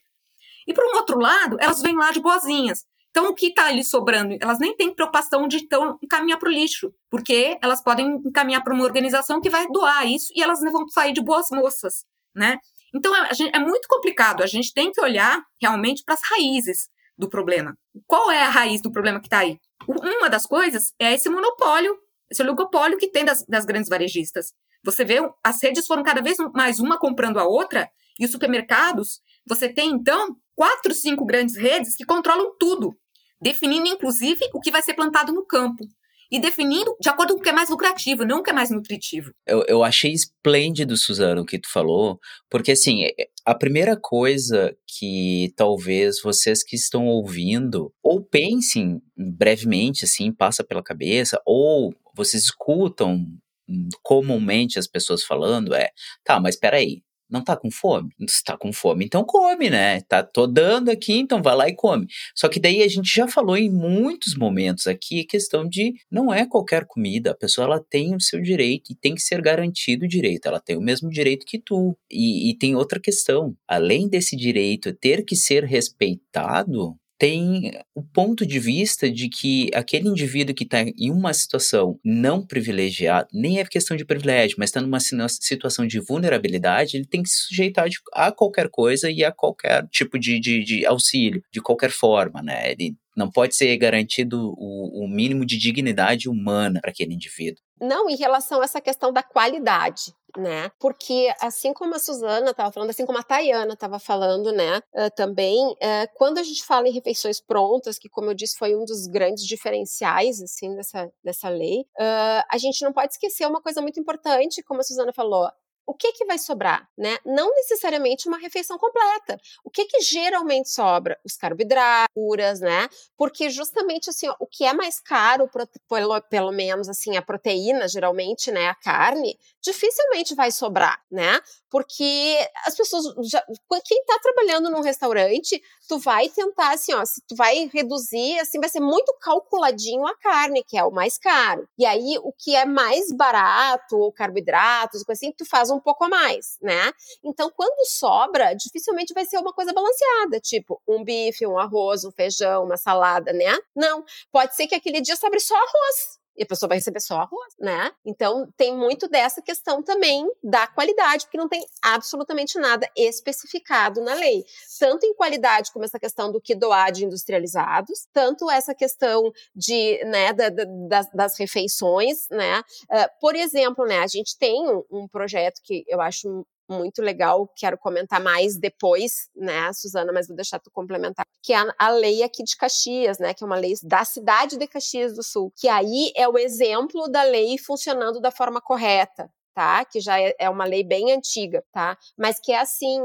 E por um outro lado, elas vêm lá de boazinhas. Então, o que está ali sobrando? Elas nem têm preocupação de então, encaminhar para o lixo, porque elas podem encaminhar para uma organização que vai doar isso e elas vão sair de boas moças, né? Então, gente, é muito complicado. A gente tem que olhar realmente para as raízes do problema. Qual é a raiz do problema que está aí? Uma das coisas é esse monopólio, esse oligopólio que tem das, das grandes varejistas. Você vê, as redes foram cada vez mais uma comprando a outra, e os supermercados, você tem então quatro, cinco grandes redes que controlam tudo, definindo inclusive o que vai ser plantado no campo e definindo de acordo com o que é mais lucrativo, não o que é mais nutritivo. Eu, eu achei esplêndido, Suzano, o que tu falou, porque assim, é, a primeira coisa que talvez vocês que estão ouvindo, ou pensem brevemente, assim, passa pela cabeça, ou vocês escutam hum, comumente as pessoas falando é, tá, mas peraí, não tá com fome? Se tá com fome, então come, né? Tá, tô dando aqui, então vai lá e come. Só que daí a gente já falou em muitos momentos aqui a questão de não é qualquer comida, a pessoa ela tem o seu direito e tem que ser garantido o direito, ela tem o mesmo direito que tu. E, e tem outra questão, além desse direito ter que ser respeitado, tem o ponto de vista de que aquele indivíduo que está em uma situação não privilegiada, nem é questão de privilégio, mas está numa situação de vulnerabilidade, ele tem que se sujeitar a qualquer coisa e a qualquer tipo de, de, de auxílio, de qualquer forma, né? Ele não pode ser garantido o, o mínimo de dignidade humana para aquele indivíduo. Não, em relação a essa questão da qualidade, né? Porque assim como a Suzana estava falando, assim como a Tayana estava falando, né? Uh, também, uh, quando a gente fala em refeições prontas, que como eu disse foi um dos grandes diferenciais assim dessa, dessa lei, uh, a gente não pode esquecer uma coisa muito importante, como a Suzana falou, o que que vai sobrar, né? Não necessariamente uma refeição completa. O que que geralmente sobra? Os carboidratos, né? Porque justamente assim, ó, o que é mais caro, pelo, pelo menos assim, a proteína, geralmente, né, a carne, dificilmente vai sobrar, né? Porque as pessoas já, quem está trabalhando num restaurante, tu vai tentar assim, ó, se tu vai reduzir, assim, vai ser muito calculadinho a carne, que é o mais caro. E aí o que é mais barato, ou carboidratos, coisa assim, tu faz um pouco a mais, né? Então quando sobra, dificilmente vai ser uma coisa balanceada, tipo um bife, um arroz, um feijão, uma salada, né? Não, pode ser que aquele dia sobre só arroz, e a pessoa vai receber só arroz, né? Então tem muito dessa questão também da qualidade, porque não tem absolutamente nada especificado na lei, tanto em qualidade como essa questão do que doar de industrializados, tanto essa questão de, né, da, da, das, das, refeições, né? Uh, por exemplo, né, a gente tem um, um projeto que eu acho muito legal, quero comentar mais depois, né, Suzana, mas vou deixar tu complementar, que é a, lei aqui de Caxias, né, que é uma lei da cidade de Caxias do Sul, que aí é o exemplo da lei funcionando da forma correta, tá? Que já é, é uma lei bem antiga, tá? Mas que é assim,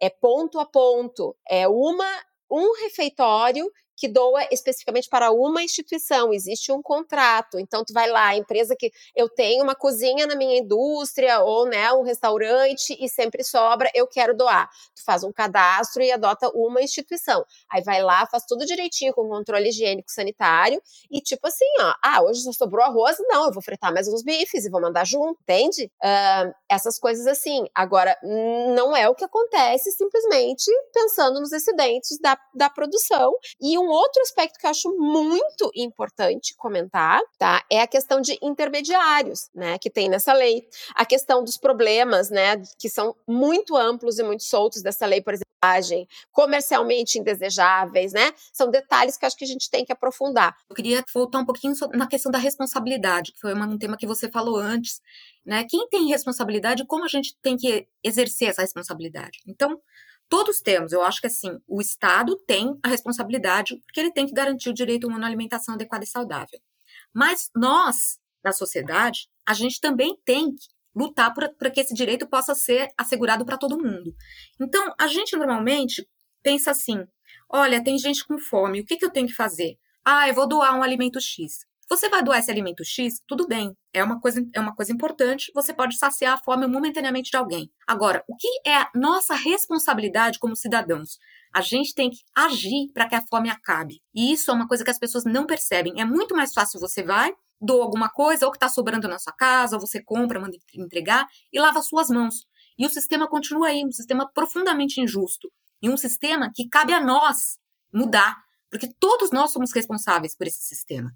é ponto a ponto, é uma um refeitório que doa especificamente para uma instituição, existe um contrato. Então tu vai lá, a empresa que eu tenho uma cozinha na minha indústria ou, né, um restaurante e sempre sobra, eu quero doar. Tu faz um cadastro e adota uma instituição. Aí vai lá, faz tudo direitinho com controle higiênico sanitário e tipo assim, ó, ah, hoje só sobrou arroz, não, eu vou fritar mais uns bifes e vou mandar junto, entende? Uh, essas coisas assim. Agora, não é o que acontece simplesmente pensando nos excedentes da, da produção e um outro aspecto que eu acho muito importante comentar, tá? É a questão de intermediários, né, que tem nessa lei. A questão dos problemas, né, que são muito amplos e muito soltos dessa lei, por exemplo, comercialmente indesejáveis, né? São detalhes que acho que a gente tem que aprofundar. Eu queria voltar um pouquinho na questão da responsabilidade, que foi um tema que você falou antes, né? Quem tem responsabilidade, como a gente tem que exercer essa responsabilidade? Então, Todos temos, eu acho que assim, o Estado tem a responsabilidade, porque ele tem que garantir o direito a uma alimentação adequada e saudável. Mas nós, da sociedade, a gente também tem que lutar para que esse direito possa ser assegurado para todo mundo. Então, a gente normalmente pensa assim: olha, tem gente com fome, o que, que eu tenho que fazer? Ah, eu vou doar um alimento X. Você vai doar esse alimento X? Tudo bem, é uma coisa, é uma coisa importante, você pode saciar a fome momentaneamente de alguém. Agora, o que é a nossa responsabilidade como cidadãos? A gente tem que agir para que a fome acabe. E isso é uma coisa que as pessoas não percebem. É muito mais fácil você vai, doa alguma coisa, ou que está sobrando na sua casa, ou você compra, manda entregar, e lava suas mãos. E o sistema continua aí, um sistema profundamente injusto. E um sistema que cabe a nós mudar, porque todos nós somos responsáveis por esse sistema.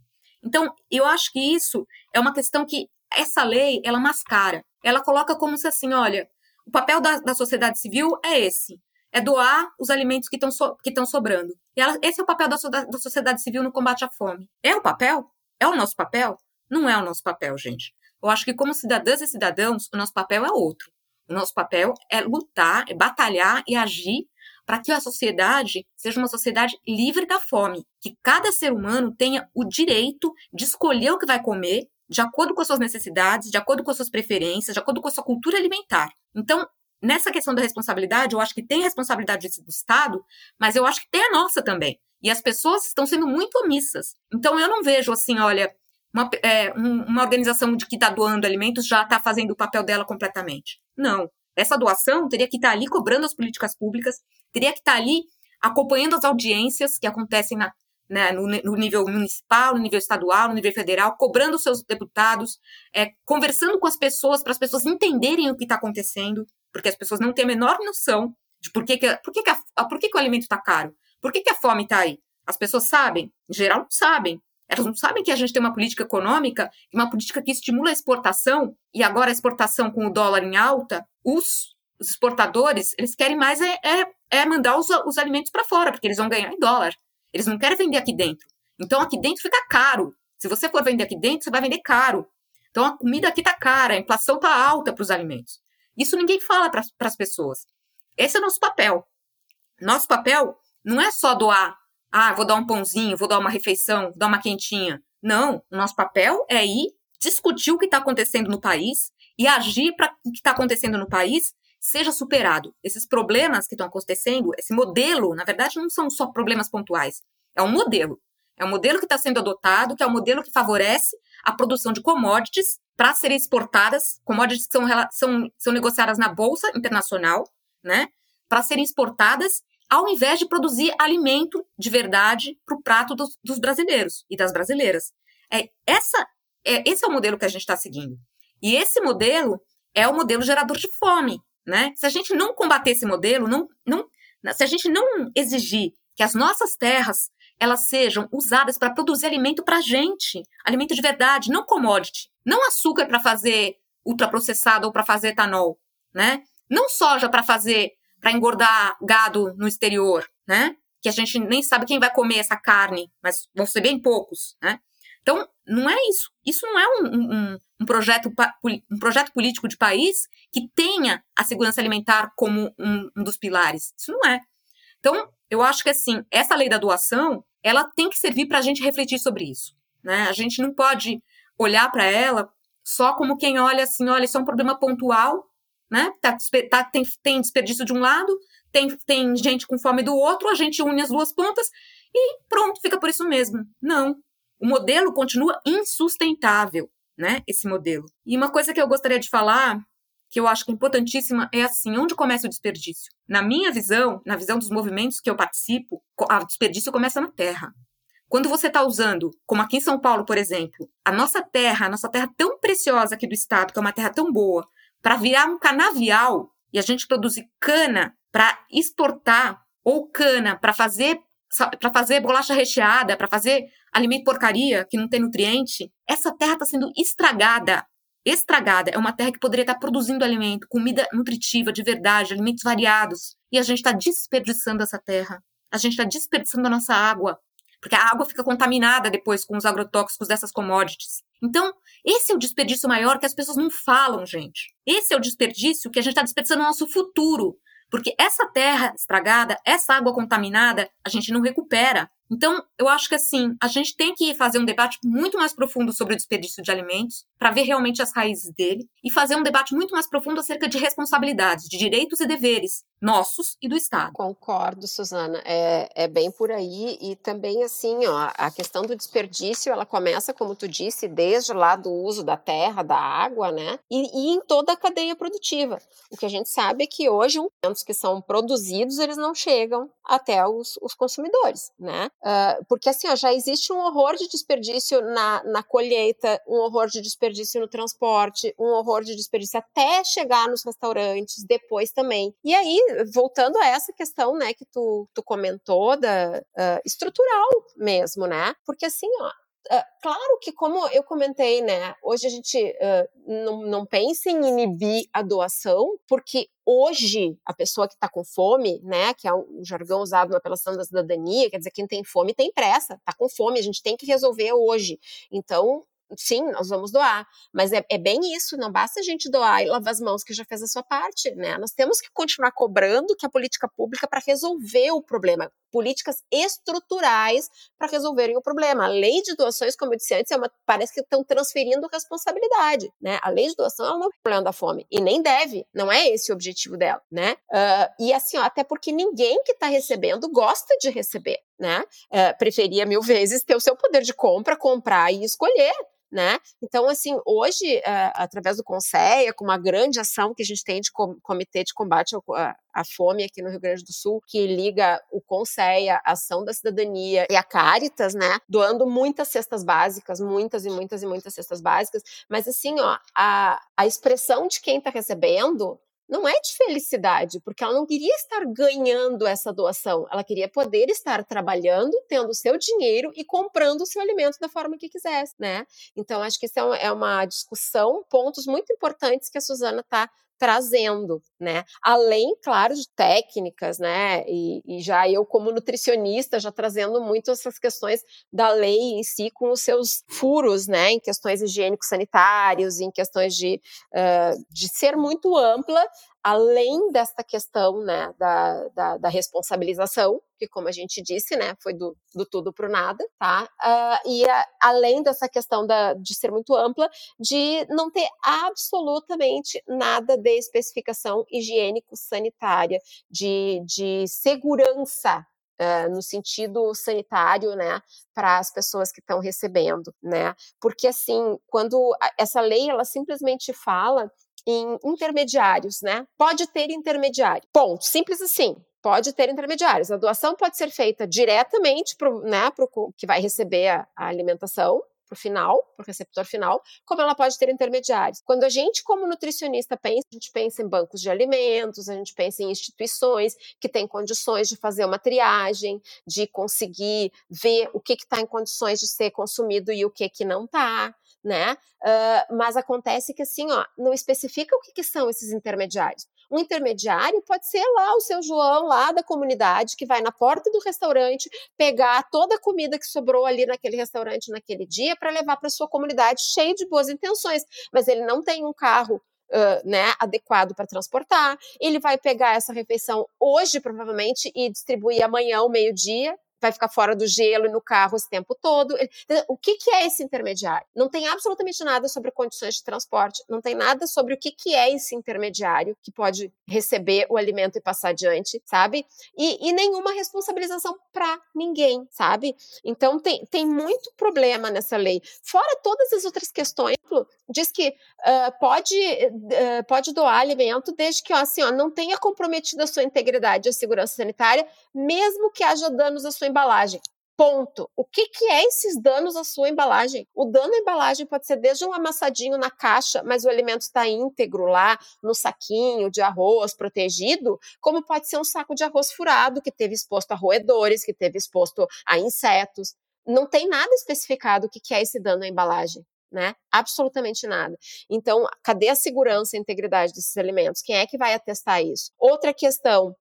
Então, eu acho que isso é uma questão que essa lei, ela mascara. Ela coloca como se assim, olha, o papel da, da sociedade civil é esse. É doar os alimentos que estão so, sobrando. E ela, esse é o papel da, da sociedade civil no combate à fome. É o papel? É o nosso papel? Não é o nosso papel, gente. Eu acho que, como cidadãs e cidadãos, o nosso papel é outro. O nosso papel é lutar, é batalhar e agir para que a sociedade seja uma sociedade livre da fome, que cada ser humano tenha o direito de escolher o que vai comer de acordo com as suas necessidades, de acordo com as suas preferências, de acordo com a sua cultura alimentar. Então, nessa questão da responsabilidade, eu acho que tem responsabilidade do Estado, mas eu acho que tem a nossa também. E as pessoas estão sendo muito omissas. Então, eu não vejo assim, olha, uma, é, um, uma organização de que está doando alimentos já está fazendo o papel dela completamente. Não. Essa doação teria que estar tá ali cobrando as políticas públicas, teria que estar tá ali acompanhando as audiências que acontecem na, né, no, no, nível municipal, no nível estadual, no nível federal, cobrando seus deputados, é, conversando com as pessoas para as pessoas entenderem o que está acontecendo, porque as pessoas não têm a menor noção de por que, que, por que, que, a, por que, que o alimento está caro, por que, que a fome está aí. As pessoas sabem, em geral não sabem. Elas não sabem que a gente tem uma política econômica, uma política que estimula a exportação, e agora a exportação com o dólar em alta, os, os exportadores, eles querem mais é, é, é mandar os, os alimentos para fora, porque eles vão ganhar em dólar. Eles não querem vender aqui dentro. Então aqui dentro fica caro. Se você for vender aqui dentro, você vai vender caro. Então a comida aqui está cara, a inflação está alta para os alimentos. Isso ninguém fala para as pessoas. Esse é o nosso papel. Nosso papel não é só doar ah, vou dar um pãozinho, vou dar uma refeição, vou dar uma quentinha. Não, o nosso papel é ir discutir o que está acontecendo no país e agir para o que está acontecendo no país seja superado. Esses problemas que estão acontecendo, esse modelo, na verdade, não são só problemas pontuais. É um modelo. É um modelo que está sendo adotado, que é um modelo que favorece a produção de commodities para serem exportadas, commodities que são, são, são negociadas na Bolsa Internacional, né? Para serem exportadas ao invés de produzir alimento de verdade para o prato dos, dos, brasileiros e das brasileiras. É, essa, é, esse é o modelo que a gente está seguindo. E esse modelo é o modelo gerador de fome. Né? Se a gente não combater esse modelo, não, não, se a gente não exigir que as nossas terras elas sejam usadas para produzir alimento para a gente, alimento de verdade, não commodity, não açúcar para fazer ultraprocessado ou para fazer etanol, né? Não soja para fazer para engordar gado no exterior, né? Que a gente nem sabe quem vai comer essa carne, mas vão ser bem poucos, né? Então, não é isso. Isso não é um, um, um, projeto, um projeto político de país que tenha a segurança alimentar como um, um dos pilares. Isso não é. Então, eu acho que, assim, essa lei da doação, ela tem que servir para a gente refletir sobre isso. Né? A gente não pode olhar para ela só como quem olha assim, olha, isso é um problema pontual né? Tá, tá, tem, tem desperdício de um lado, tem, tem gente com fome do outro, a gente une as duas pontas e pronto, fica por isso mesmo. Não. O modelo continua insustentável, né? Esse modelo. E uma coisa que eu gostaria de falar, que eu acho que é importantíssima, é assim: onde começa o desperdício? Na minha visão, na visão dos movimentos que eu participo, o desperdício começa na terra. Quando você está usando, como aqui em São Paulo, por exemplo, a nossa terra, a nossa terra tão preciosa aqui do estado, que é uma terra tão boa, para virar um canavial e a gente produzir cana para exportar ou cana para fazer para fazer bolacha recheada, para fazer alimento porcaria que não tem nutriente, essa terra está sendo estragada. Estragada. É uma terra que poderia estar tá produzindo alimento, comida nutritiva de verdade, alimentos variados. E a gente está desperdiçando essa terra. A gente está desperdiçando a nossa água. Porque a água fica contaminada depois com os agrotóxicos dessas commodities. Então, esse é o desperdício maior que as pessoas não falam, gente. Esse é o desperdício que a gente está desperdiçando no nosso futuro. Porque essa terra estragada, essa água contaminada, a gente não recupera. Então, eu acho que assim, a gente tem que fazer um debate muito mais profundo sobre o desperdício de alimentos, para ver realmente as raízes dele, e fazer um debate muito mais profundo acerca de responsabilidades, de direitos e deveres nossos e do Estado. Concordo, Suzana. É, é bem por aí. E também, assim, ó, a questão do desperdício, ela começa, como tu disse, desde lá do uso da terra, da água, né? E, e em toda a cadeia produtiva. O que a gente sabe é que hoje, os alimentos que são produzidos, eles não chegam até os, os consumidores, né? Uh, porque assim, ó, já existe um horror de desperdício na, na colheita, um horror de desperdício no transporte, um horror de desperdício até chegar nos restaurantes, depois também. E aí, voltando a essa questão, né, que tu, tu comentou, da uh, estrutural mesmo, né? Porque assim, ó, Uh, claro que, como eu comentei, né, hoje a gente uh, não, não pensa em inibir a doação, porque hoje a pessoa que está com fome, né, que é um jargão usado na apelação da cidadania, quer dizer, quem tem fome tem pressa, está com fome, a gente tem que resolver hoje. Então, sim, nós vamos doar. Mas é, é, bem isso, não basta a gente doar e lavar as mãos que já fez a sua parte, né? Nós temos que continuar cobrando que a política pública para resolver o problema, políticas estruturais para resolverem o problema. A lei de doações, como eu disse antes, é uma, parece que estão transferindo responsabilidade, né? A lei de doação não é o problema da fome e nem deve, não é esse o objetivo dela, né? Uh, e assim, ó, até porque ninguém que está recebendo gosta de receber, né? Uh, preferia mil vezes ter o seu poder de compra, comprar e escolher, né? Então, assim, hoje, uh, através do Conselho, com uma grande ação que a gente tem de com Comitê de Combate à Fome aqui no Rio Grande do Sul, que liga o Conselho, a Ação da Cidadania e a Caritas, né? Doando muitas cestas básicas, muitas e muitas e muitas cestas básicas. Mas, assim, ó, a, a expressão de quem está recebendo não é de felicidade, porque ela não queria estar ganhando essa doação, ela queria poder estar trabalhando, tendo o seu dinheiro e comprando o seu alimento da forma que quisesse, né? Então, acho que isso é, é uma discussão, pontos muito importantes que a Suzana está trazendo, né? Além, claro, de técnicas, né? E, e, já eu, como nutricionista, já trazendo muito essas questões da lei em si, com os seus furos, né? Em questões higiênico-sanitários, em questões de, uh, de ser muito ampla, além desta questão né, da, da, da, responsabilização, que como a gente disse, né, foi do, do tudo para o nada, tá? Uh, e a, além dessa questão da, de ser muito ampla, de não ter absolutamente nada de especificação higiênico-sanitária, de, de segurança Uh, no sentido sanitário, né, para as pessoas que estão recebendo, né, porque assim, quando essa lei ela simplesmente fala em intermediários, né? Pode ter intermediário. Ponto. Simples assim. Pode ter intermediários. A doação pode ser feita diretamente para né, o que vai receber a, a alimentação, para o final, para o receptor final, como ela pode ter intermediários. Quando a gente, como nutricionista, pensa, a gente pensa em bancos de alimentos, a gente pensa em instituições que têm condições de fazer uma triagem, de conseguir ver o que está em condições de ser consumido e o que, que não está né? Uh, mas acontece que assim, ó, não especifica o que, que são esses intermediários. Um intermediário pode ser lá o seu João, lá da comunidade, que vai na porta do restaurante pegar toda a comida que sobrou ali naquele restaurante naquele dia para levar para sua comunidade, cheio de boas intenções, mas ele não tem um carro Uh, né, adequado para transportar. Ele vai pegar essa refeição hoje, provavelmente, e distribuir amanhã ao meio-dia, vai ficar fora do gelo e no carro esse tempo todo. O que, que é esse intermediário? Não tem absolutamente nada sobre condições de transporte, não tem nada sobre o que, que é esse intermediário que pode receber o alimento e passar adiante, sabe? E, e nenhuma responsabilização para ninguém, sabe? Então tem, tem muito problema nessa lei. Fora todas as outras questões, diz que uh, pode, uh, pode doar alimento desde que ó, assim, ó, não tenha comprometido a sua integridade e a segurança sanitária, mesmo que haja danos à sua embalagem. Ponto. O que, que é esses danos à sua embalagem? O dano à embalagem pode ser desde um amassadinho na caixa, mas o alimento está íntegro lá no saquinho de arroz protegido, como pode ser um saco de arroz furado que teve exposto a roedores, que teve exposto a insetos. Não tem nada especificado o que, que é esse dano à embalagem. Né? Absolutamente nada. Então, cadê a segurança e integridade desses alimentos? Quem é que vai atestar isso? Outra questão,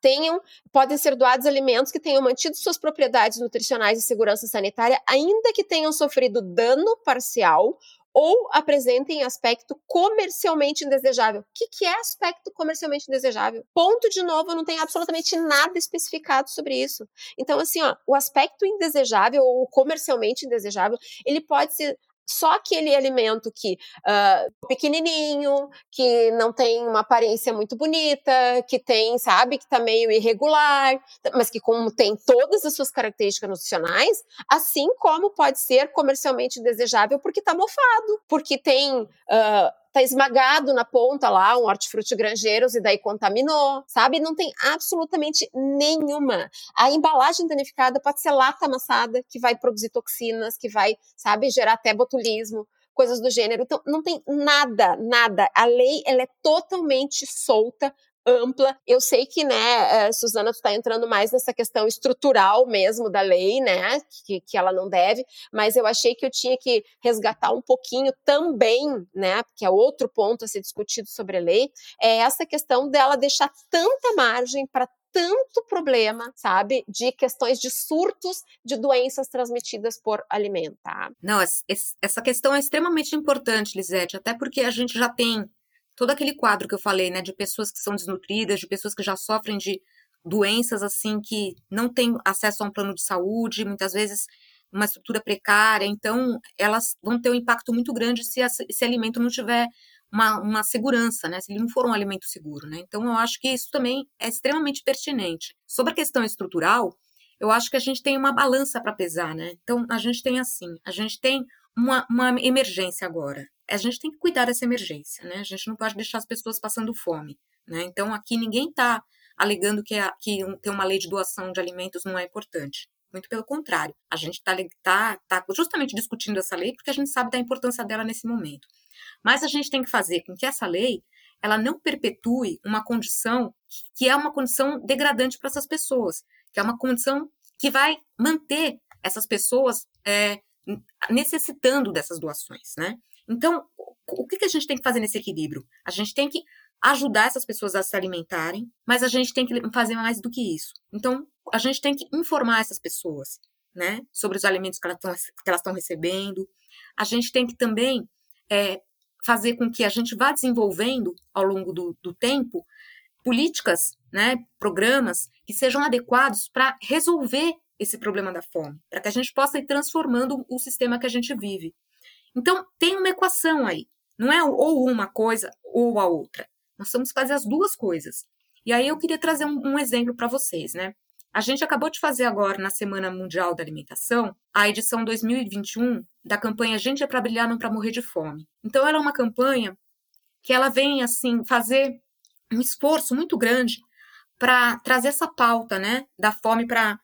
tenham, podem ser doados alimentos que tenham mantido suas propriedades nutricionais e segurança sanitária, ainda que tenham sofrido dano parcial ou apresentem aspecto comercialmente indesejável. O que, que, é aspecto comercialmente indesejável? Ponto de novo, não tem absolutamente nada especificado sobre isso. Então, assim, ó, o aspecto indesejável ou comercialmente indesejável, ele pode ser só aquele alimento que uh, pequenininho, que não tem uma aparência muito bonita, que tem, sabe, que tá meio irregular, mas que como tem todas as suas características nutricionais, assim como pode ser comercialmente desejável porque tá mofado, porque tem uh, tá esmagado na ponta lá, um hortifruti grangeiros, e daí contaminou, sabe? Não tem absolutamente nenhuma. A embalagem danificada pode ser lata amassada, que vai produzir toxinas, que vai, sabe, gerar até botulismo coisas do gênero. Então, não tem nada, nada. A lei, ela é totalmente solta ampla. Eu sei que, né, eh, Suzana, tu está entrando mais nessa questão estrutural mesmo da lei, né, que, que ela não deve, mas eu achei que eu tinha que resgatar um pouquinho também, né, que é outro ponto a ser discutido sobre a lei, é essa questão dela deixar tanta margem para tanto problema, sabe, de questões de surtos de doenças transmitidas por alimentar. Não, essa questão é extremamente importante, Lisete, até porque a gente já tem todo aquele quadro que eu falei, né, de pessoas que são desnutridas, de pessoas que já sofrem de doenças assim que não têm acesso a um plano de saúde, muitas vezes uma estrutura precária, então elas vão ter um impacto muito grande se esse alimento não tiver uma, uma segurança, né? Se ele não for um alimento seguro, né? Então eu acho que isso também é extremamente pertinente. Sobre a questão estrutural, eu acho que a gente tem uma balança para pesar, né? Então a gente tem assim, a gente tem uma, uma emergência agora. A gente tem que cuidar dessa emergência, né? A gente não pode deixar as pessoas passando fome, né? Então aqui ninguém está alegando que, a, que ter uma lei de doação de alimentos não é importante. Muito pelo contrário, a gente está tá, tá justamente discutindo essa lei porque a gente sabe da importância dela nesse momento. Mas a gente tem que fazer com que essa lei ela não perpetue uma condição que é uma condição degradante para essas pessoas, que é uma condição que vai manter essas pessoas é, necessitando dessas doações, né? Então, o que, que a gente tem que fazer nesse equilíbrio? A gente tem que ajudar essas pessoas a se alimentarem, mas a gente tem que fazer mais do que isso. Então, a gente tem que informar essas pessoas, né, sobre os alimentos que elas estão recebendo. A gente tem que também é, fazer com que a gente vá desenvolvendo ao longo do, do tempo políticas, né, programas que sejam adequados para resolver esse problema da fome, para que a gente possa ir transformando o sistema que a gente vive. Então, tem uma equação aí. Não é ou uma coisa ou a outra. Nós temos que fazer as duas coisas. E aí eu queria trazer um, um exemplo para vocês, né? A gente acabou de fazer agora, na Semana Mundial da Alimentação, a edição 2021 da campanha Gente é para Brilhar, não para Morrer de Fome. Então, ela é uma campanha que ela vem, assim, fazer um esforço muito grande para trazer essa pauta, né, da fome para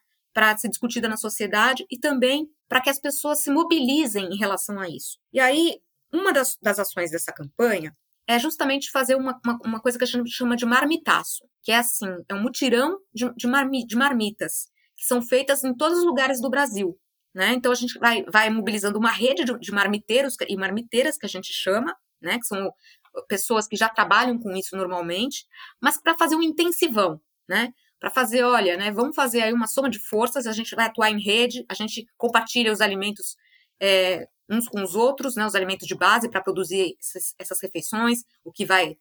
ser discutida na sociedade e também para que as pessoas se mobilizem em relação a isso. E aí, uma das, das ações dessa campanha é justamente fazer uma, uma, uma, coisa que a gente chama de marmitaço, que é assim, é um mutirão de, de, marmi, de marmitas, que são feitas em todos os lugares do Brasil. Né? Então a gente vai, vai mobilizando uma rede de, de marmiteiros e marmiteiras que a gente chama, né? que são pessoas que já trabalham com isso normalmente, mas para fazer um intensivão, né? Para fazer, olha, né? Vamos fazer aí uma soma de forças, a gente vai atuar em rede, a gente compartilha os alimentos é, uns com os outros, né, os alimentos de base para produzir essas, essas, refeições, o que vai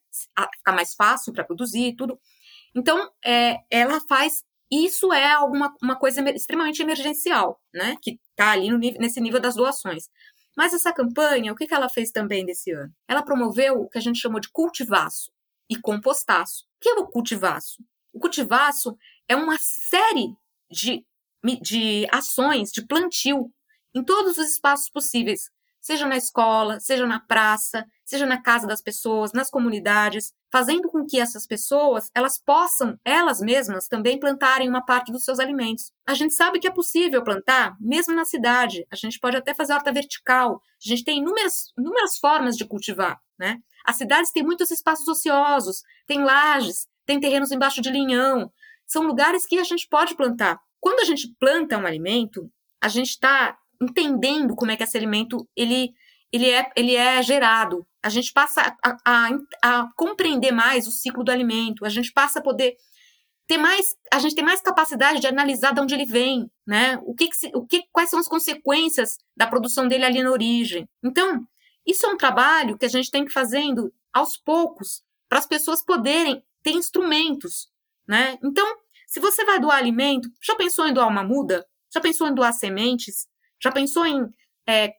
ficar mais fácil para produzir tudo. Então, é, ela faz isso é alguma uma coisa extremamente emergencial, né, que está ali nível, nesse nível das doações. Mas essa campanha, o que, que ela fez também desse ano? Ela promoveu o que a gente chamou de cultivaço e compostaço. O que é o cultivaço? O cultivaço é uma série de, de ações de plantio em todos os espaços possíveis, seja na escola, seja na praça, seja na casa das pessoas, nas comunidades, fazendo com que essas pessoas elas possam elas mesmas também plantarem uma parte dos seus alimentos. A gente sabe que é possível plantar, mesmo na cidade. A gente pode até fazer horta vertical. A gente tem inúmeras, inúmeras formas de cultivar, né? As cidades têm muitos espaços ociosos, tem lajes, tem terrenos embaixo de linhão. São lugares que a gente pode plantar. Quando a gente planta um alimento, a gente está entendendo como é que esse alimento ele, ele, é, ele é gerado. A gente passa a, a, a compreender mais o ciclo do alimento, a gente passa a poder ter mais, a gente tem mais capacidade de analisar de onde ele vem, né? O que, que o que, quais são as consequências da produção dele ali na origem. Então, isso é um trabalho que a gente tem que ir fazendo aos poucos para as pessoas poderem ter instrumentos, né? Então, se você vai doar alimento, já pensou em doar uma muda? Já pensou em doar sementes? Já pensou em é,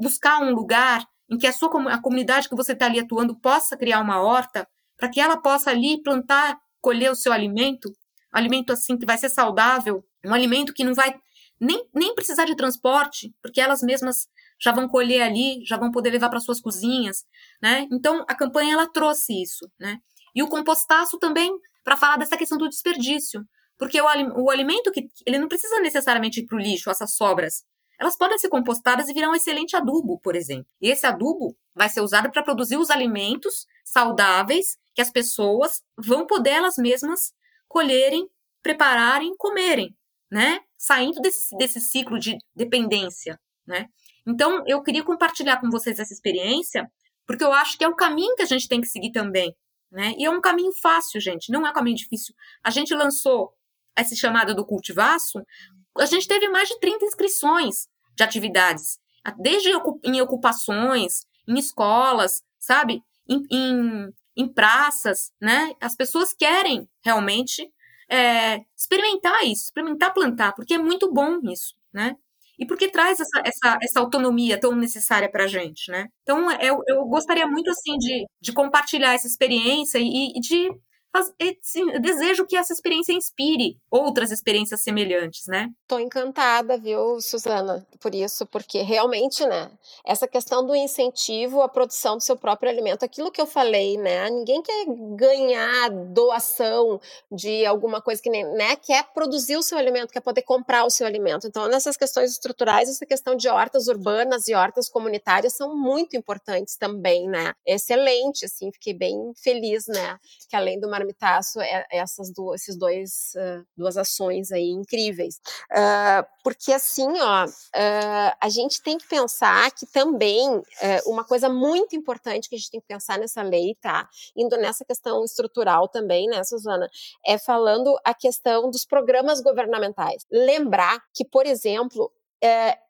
buscar um lugar em que a sua a comunidade que você está ali atuando possa criar uma horta para que ela possa ali plantar, colher o seu alimento, alimento assim que vai ser saudável, um alimento que não vai nem, nem precisar de transporte, porque elas mesmas já vão colher ali, já vão poder levar para suas cozinhas, né? Então a campanha ela trouxe isso, né? E o compostaço também para falar dessa questão do desperdício, porque o, o alimento que ele não precisa necessariamente ir para o lixo, essas sobras. Elas podem ser compostadas e virar um excelente adubo, por exemplo. E esse adubo vai ser usado para produzir os alimentos saudáveis que as pessoas vão poder elas mesmas colherem, prepararem, comerem, né? Saindo desse, desse ciclo de dependência, né? Então, eu queria compartilhar com vocês essa experiência, porque eu acho que é o caminho que a gente tem que seguir também, né? E é um caminho fácil, gente, não é um caminho difícil. A gente lançou esse chamado do cultivaço, a gente teve mais de 30 inscrições de atividades, desde em ocupações, em escolas, sabe? Em, em, em praças, né? As pessoas querem realmente é, experimentar isso, experimentar plantar, porque é muito bom isso, né? E porque traz essa, essa, essa autonomia tão necessária para a gente, né? Então, eu, eu gostaria muito, assim, de, de compartilhar essa experiência e, e de desejo que essa experiência inspire outras experiências semelhantes, né? Tô encantada, viu, Suzana, por isso, porque realmente, né, essa questão do incentivo à produção do seu próprio alimento, aquilo que eu falei, né, ninguém quer ganhar doação de alguma coisa que nem, né, quer produzir o seu alimento, quer poder comprar o seu alimento. Então, nessas questões estruturais, essa questão de hortas urbanas e hortas comunitárias são muito importantes também, né? Excelente, assim, fiquei bem feliz, né, que além do marmitaço, é, essas esses dois, uh, duas ações aí incríveis. Uh, porque assim, ó, uh, a gente tem que pensar que também uma coisa muito importante que a gente tem que pensar nessa lei, tá? Indo nessa questão estrutural também, né, Suzana? É falando a questão dos programas governamentais. Lembrar que, por exemplo,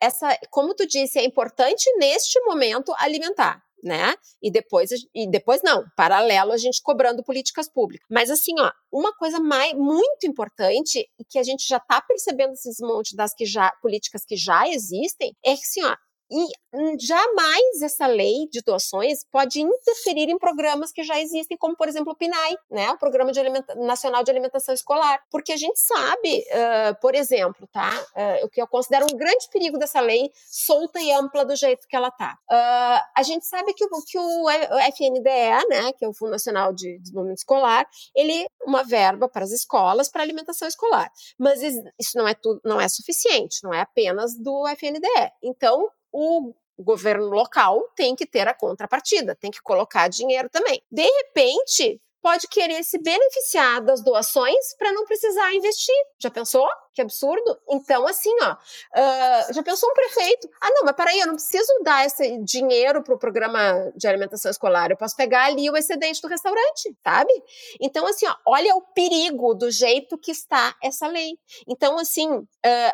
essa, como tu disse, é importante neste momento alimentar né? E depois, e depois não, paralelo a gente cobrando políticas públicas. Mas assim, ó, uma coisa mais, muito importante que a gente já está percebendo esses montes das que já, políticas que já existem é que assim, ó, e hum, jamais essa lei de doações pode interferir em programas que já existem, como, por exemplo, o PNAE, né? o Programa de Nacional de Alimentação Escolar. Porque a gente sabe, uh, por exemplo, tá? Uh, o que eu considero um grande perigo dessa lei, solta e ampla do jeito que ela está. Uh, a gente sabe que o, que o FNDE, né, que é o Fundo Nacional de Desenvolvimento Escolar, ele uma verba para as escolas para alimentação escolar. Mas isso não é tudo, não é suficiente, não é apenas do FNDE. Então, o governo local tem que ter a contrapartida, tem que colocar dinheiro também. De repente, pode querer se beneficiar das doações para não precisar investir. Já pensou? Que absurdo. Então, assim, ó, uh, já pensou um prefeito? Ah, não, mas peraí, eu não preciso dar esse dinheiro para o programa de alimentação escolar, eu posso pegar ali o excedente do restaurante, sabe? Então, assim, ó, olha o perigo do jeito que está essa lei. Então, assim, uh,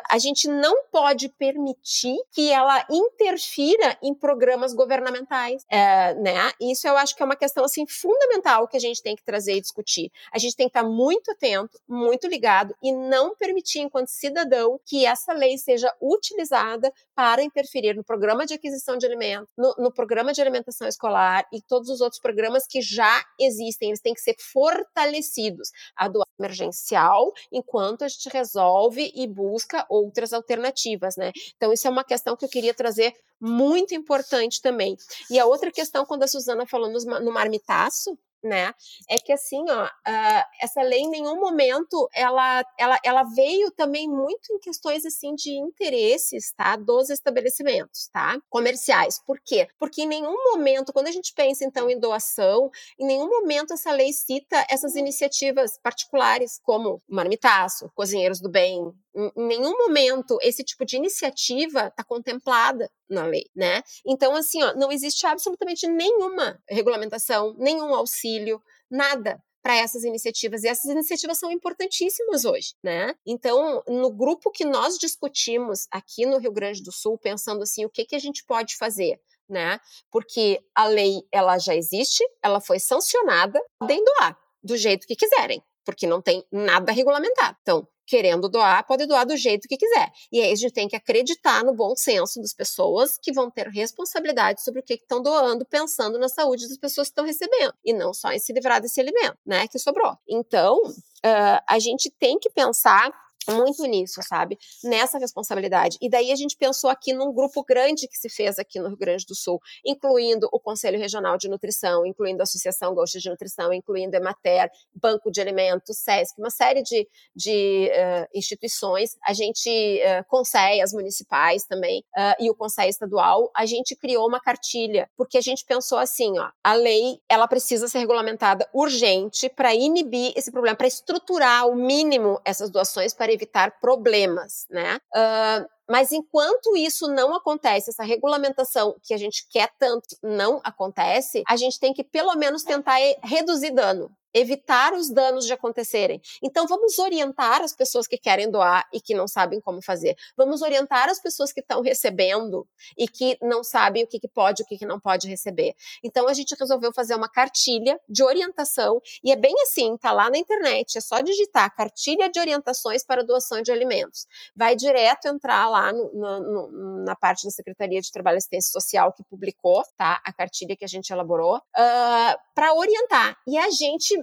a gente não pode permitir que ela interfira em programas governamentais, uh, né? Isso eu acho que é uma questão, assim, fundamental que a gente tem que trazer e discutir. A gente tem que estar muito atento, muito ligado e não permitir enquanto cidadão, que essa lei seja utilizada para interferir no programa de aquisição de alimentos, no, no programa de alimentação escolar e todos os outros programas que já existem. Eles têm que ser fortalecidos. A doação emergencial, enquanto a gente resolve e busca outras alternativas, né? Então, isso é uma questão que eu queria trazer muito importante também. E a outra questão, quando a Suzana falou no marmitaço, né? É que assim, ó, uh, essa lei em nenhum momento ela, ela, ela veio também muito em questões assim de interesses, tá? Dos estabelecimentos, tá? Comerciais. Por quê? Porque em nenhum momento, quando a gente pensa então em doação, em nenhum momento essa lei cita essas iniciativas particulares como Marmitaço, Cozinheiros do Bem, em nenhum momento esse tipo de iniciativa está contemplada na lei, né? Então, assim, ó, não existe absolutamente nenhuma regulamentação, nenhum auxílio, nada para essas iniciativas. E essas iniciativas são importantíssimas hoje, né? Então, no grupo que nós discutimos aqui no Rio Grande do Sul, pensando assim, o que, que a gente pode fazer? Né? Porque a lei ela já existe, ela foi sancionada, podem doar do jeito que quiserem, porque não tem nada regulamentado. Então, querendo doar, pode doar do jeito que quiser. E aí a gente tem que acreditar no bom senso das pessoas que vão ter responsabilidade sobre o que estão doando, pensando na saúde das pessoas que estão recebendo, e não só em se livrar desse alimento, né, que sobrou. Então, uh, a gente tem que pensar muito nisso, sabe? Nessa responsabilidade. E daí a gente pensou aqui num grupo grande que se fez aqui no Rio Grande do Sul, incluindo o Conselho Regional de Nutrição, incluindo a Associação Gaúcha de Nutrição, incluindo a Emater, Banco de Alimentos, SESC, uma série de, de uh, instituições. A gente, uh, conselhas municipais também, uh, e o Conselho Estadual, a gente criou uma cartilha, porque a gente pensou assim, ó, a lei, ela precisa ser regulamentada urgente para inibir esse problema, para estruturar o mínimo essas doações para evitar problemas, né? Uh, mas enquanto isso não acontece, essa regulamentação que a gente quer tanto não acontece, a gente tem que pelo menos tentar reduzir dano evitar os danos de acontecerem. Então, vamos orientar as pessoas que querem doar e que não sabem como fazer. Vamos orientar as pessoas que estão recebendo e que não sabem o que, que pode e o que, que não pode receber. Então, a gente resolveu fazer uma cartilha de orientação e é bem assim, tá lá na internet, é só digitar cartilha de orientações para doação de alimentos. Vai direto entrar lá no, no, na parte da Secretaria de Trabalho e Assistência Social que publicou, tá? A cartilha que a gente elaborou, uh, ah, para orientar. E a gente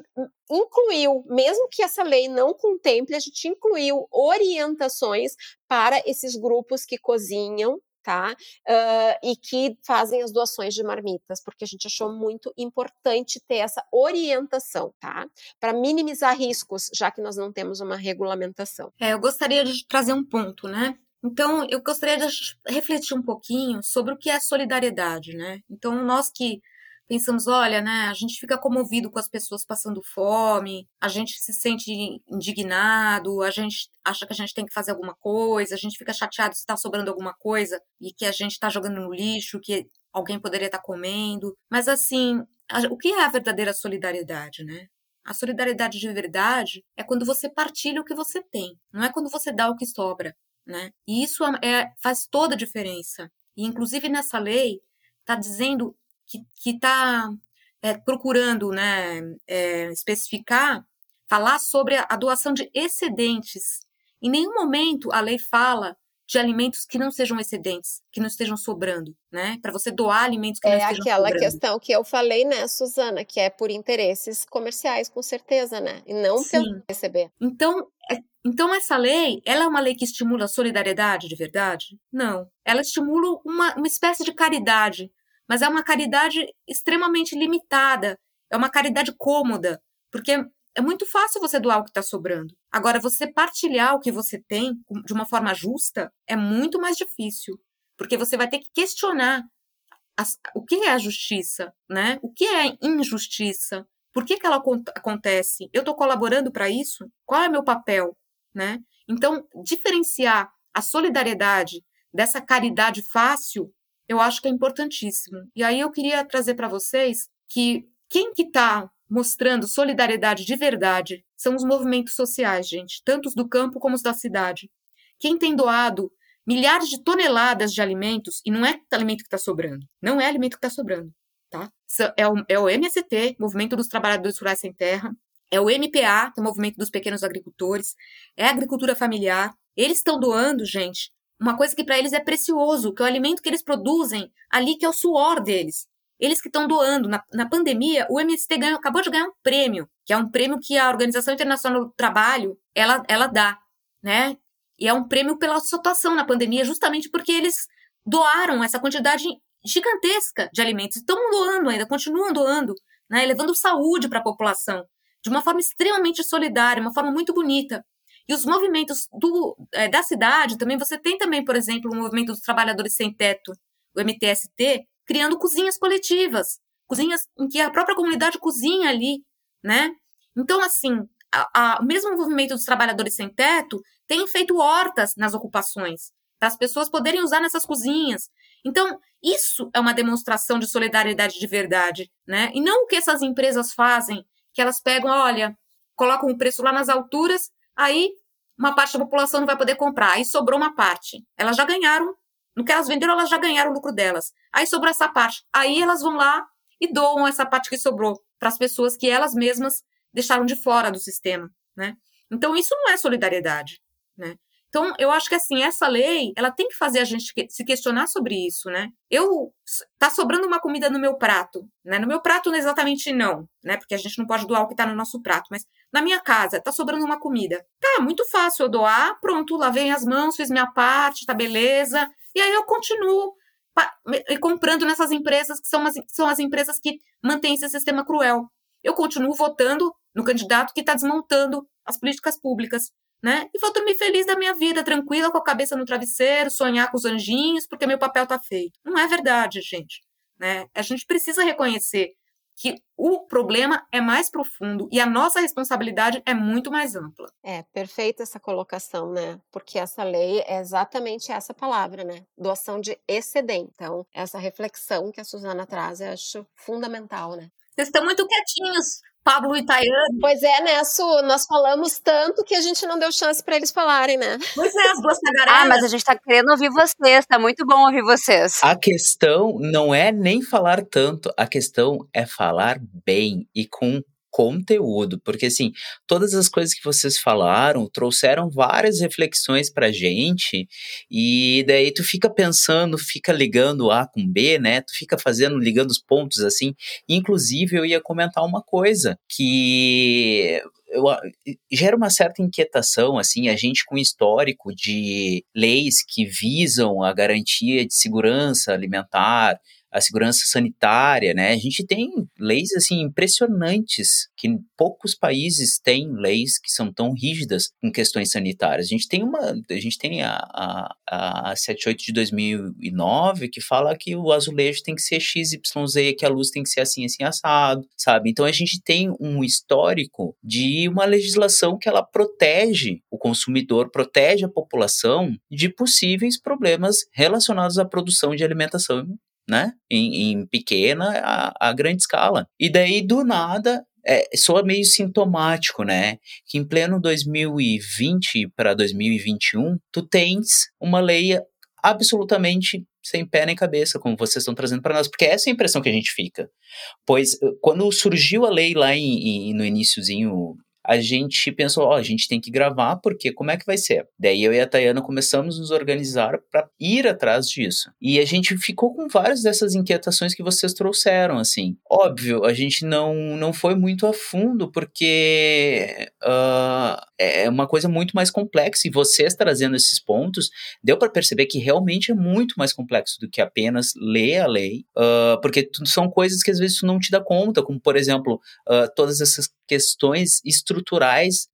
incluiu, mesmo que essa lei não contemple, a gente incluiu orientações para esses grupos que cozinham, tá? Uh, e que fazem as doações de marmitas, porque a gente achou muito importante ter essa orientação, tá? Para minimizar riscos, já que nós não temos uma regulamentação. É, eu gostaria de trazer um ponto, né? Então, eu gostaria de refletir um pouquinho sobre o que é solidariedade, né? Então, nós que pensamos, olha, né, a gente fica comovido com as pessoas passando fome, a gente se sente indignado, a gente acha que a gente tem que fazer alguma coisa, a gente fica chateado se está sobrando alguma coisa e que a gente está jogando no lixo, que alguém poderia estar tá comendo. Mas assim, o que é a verdadeira solidariedade, né? A solidariedade de verdade é quando você partilha o que você tem, não é quando você dá o que sobra, né? E isso é, faz toda a diferença. E inclusive nessa lei está dizendo que está é, procurando né, é, especificar, falar sobre a, a doação de excedentes. Em nenhum momento a lei fala de alimentos que não sejam excedentes, que não estejam sobrando, né? Para você doar alimentos que é não estejam sobrando. É aquela questão que eu falei, né, Suzana, que é por interesses comerciais, com certeza, né? E não Sim. pelo receber. Então, é, então essa lei, ela é uma lei que estimula a solidariedade de verdade? Não. Ela estimula uma, uma espécie de caridade mas é uma caridade extremamente limitada, é uma caridade cômoda, porque é muito fácil você doar o que está sobrando. Agora, você partilhar o que você tem de uma forma justa é muito mais difícil, porque você vai ter que questionar as, o que é a justiça, né? O que é injustiça? Por que, que ela acontece? Eu estou colaborando para isso? Qual é meu papel, né? Então, diferenciar a solidariedade dessa caridade fácil eu acho que é importantíssimo. E aí eu queria trazer para vocês que quem que está mostrando solidariedade de verdade são os movimentos sociais, gente, tanto os do campo como os da cidade. Quem tem doado milhares de toneladas de alimentos, e não é alimento que está sobrando, não é alimento que está sobrando, tá? É o, é o MST, Movimento dos Trabalhadores Rurais Sem Terra, é o MPA, que é o Movimento dos Pequenos Agricultores, é a agricultura familiar. Eles estão doando, gente, uma coisa que para eles é precioso, que é o alimento que eles produzem ali, que é o suor deles. Eles que estão doando. Na, na pandemia, o MST ganhou, acabou de ganhar um prêmio, que é um prêmio que a Organização Internacional do Trabalho ela, ela dá, né? E é um prêmio pela sua atuação na pandemia, justamente porque eles doaram essa quantidade gigantesca de alimentos. Estão doando ainda, continuam doando, né? levando saúde para a população, de uma forma extremamente solidária, uma forma muito bonita. E os movimentos do, é, da cidade também, você tem também, por exemplo, o movimento dos trabalhadores sem teto, o MTST, criando cozinhas coletivas, cozinhas em que a própria comunidade cozinha ali, né? Então, assim, a, a, o mesmo movimento dos trabalhadores sem teto tem feito hortas nas ocupações, para as pessoas poderem usar nessas cozinhas. Então, isso é uma demonstração de solidariedade de verdade, né? E não o que essas empresas fazem, que elas pegam, olha, colocam o preço lá nas alturas Aí uma parte da população não vai poder comprar, aí sobrou uma parte. Elas já ganharam, no que elas venderam, elas já ganharam o lucro delas. Aí sobrou essa parte. Aí elas vão lá e doam essa parte que sobrou para as pessoas que elas mesmas deixaram de fora do sistema, né? Então isso não é solidariedade, né? Então, eu acho que assim, essa lei, ela tem que fazer a gente se questionar sobre isso, né? Eu tá sobrando uma comida no meu prato, né? No meu prato exatamente não, né? Porque a gente não pode doar o que tá no nosso prato, mas na minha casa tá sobrando uma comida. Tá, muito fácil eu doar, pronto, lavei as mãos, fiz minha parte, tá beleza. E aí eu continuo comprando nessas empresas que são as, são as empresas que mantêm esse sistema cruel. Eu continuo votando no candidato que está desmontando as políticas públicas né? E vou dormir feliz da minha vida, tranquila, com a cabeça no travesseiro, sonhar com os anjinhos, porque meu papel tá feito. Não é verdade, gente, né? A gente precisa reconhecer que o problema é mais profundo e a nossa responsabilidade é muito mais ampla. É, perfeita essa colocação, né? Porque essa lei é exatamente essa palavra, né? Doação de excedente. Então, essa reflexão que a Suzana traz, eu acho fundamental, né? Vocês estão muito quietinhos. Pablo e Tayane. Pois é, né, Su? Nós falamos tanto que a gente não deu chance para eles falarem, né? Pois é, as duas tagarelas. Ah, mas a gente tá querendo ouvir vocês, tá muito bom ouvir vocês. A questão não é nem falar tanto, a questão é falar bem e com conteúdo, porque assim, todas as coisas que vocês falaram trouxeram várias reflexões pra gente, e daí tu fica pensando, fica ligando A com B, né? Tu fica fazendo, ligando os pontos assim. Inclusive, eu ia comentar uma coisa que eu, gera uma certa inquietação, assim, a gente com histórico de leis que visam a garantia de segurança alimentar, a segurança sanitária, né? A gente tem leis assim impressionantes que poucos países têm leis que são tão rígidas em questões sanitárias. A gente tem uma, a gente tem a, a, a 78 de 2009 que fala que o azulejo tem que ser XYZ, que a luz tem que ser assim, assim, assado, sabe? Então a gente tem um histórico de uma legislação que ela protege o consumidor, protege a população de possíveis problemas relacionados à produção de alimentação né? Em, em pequena a, a, grande escala. E daí, do nada, é, soa meio sintomático, né? Que em pleno 2020 para 2021, tu tens uma lei absolutamente sem pé nem cabeça, como vocês estão trazendo para nós, porque essa é a impressão que a gente fica. Pois quando surgiu a lei lá em, em, no iníciozinho a gente pensou, ó, oh, a gente tem que gravar, porque como é que vai ser? Daí eu e a Tayana começamos a nos organizar para ir atrás disso. E a gente ficou com várias dessas inquietações que vocês trouxeram, assim. Óbvio, a gente não, não foi muito a fundo, porque uh, é uma coisa muito mais complexa, e vocês trazendo esses pontos, deu para perceber que realmente é muito mais complexo do que apenas ler a lei, uh, porque são coisas que às vezes tu não te dá conta, como, por exemplo, uh, todas essas questões estruturais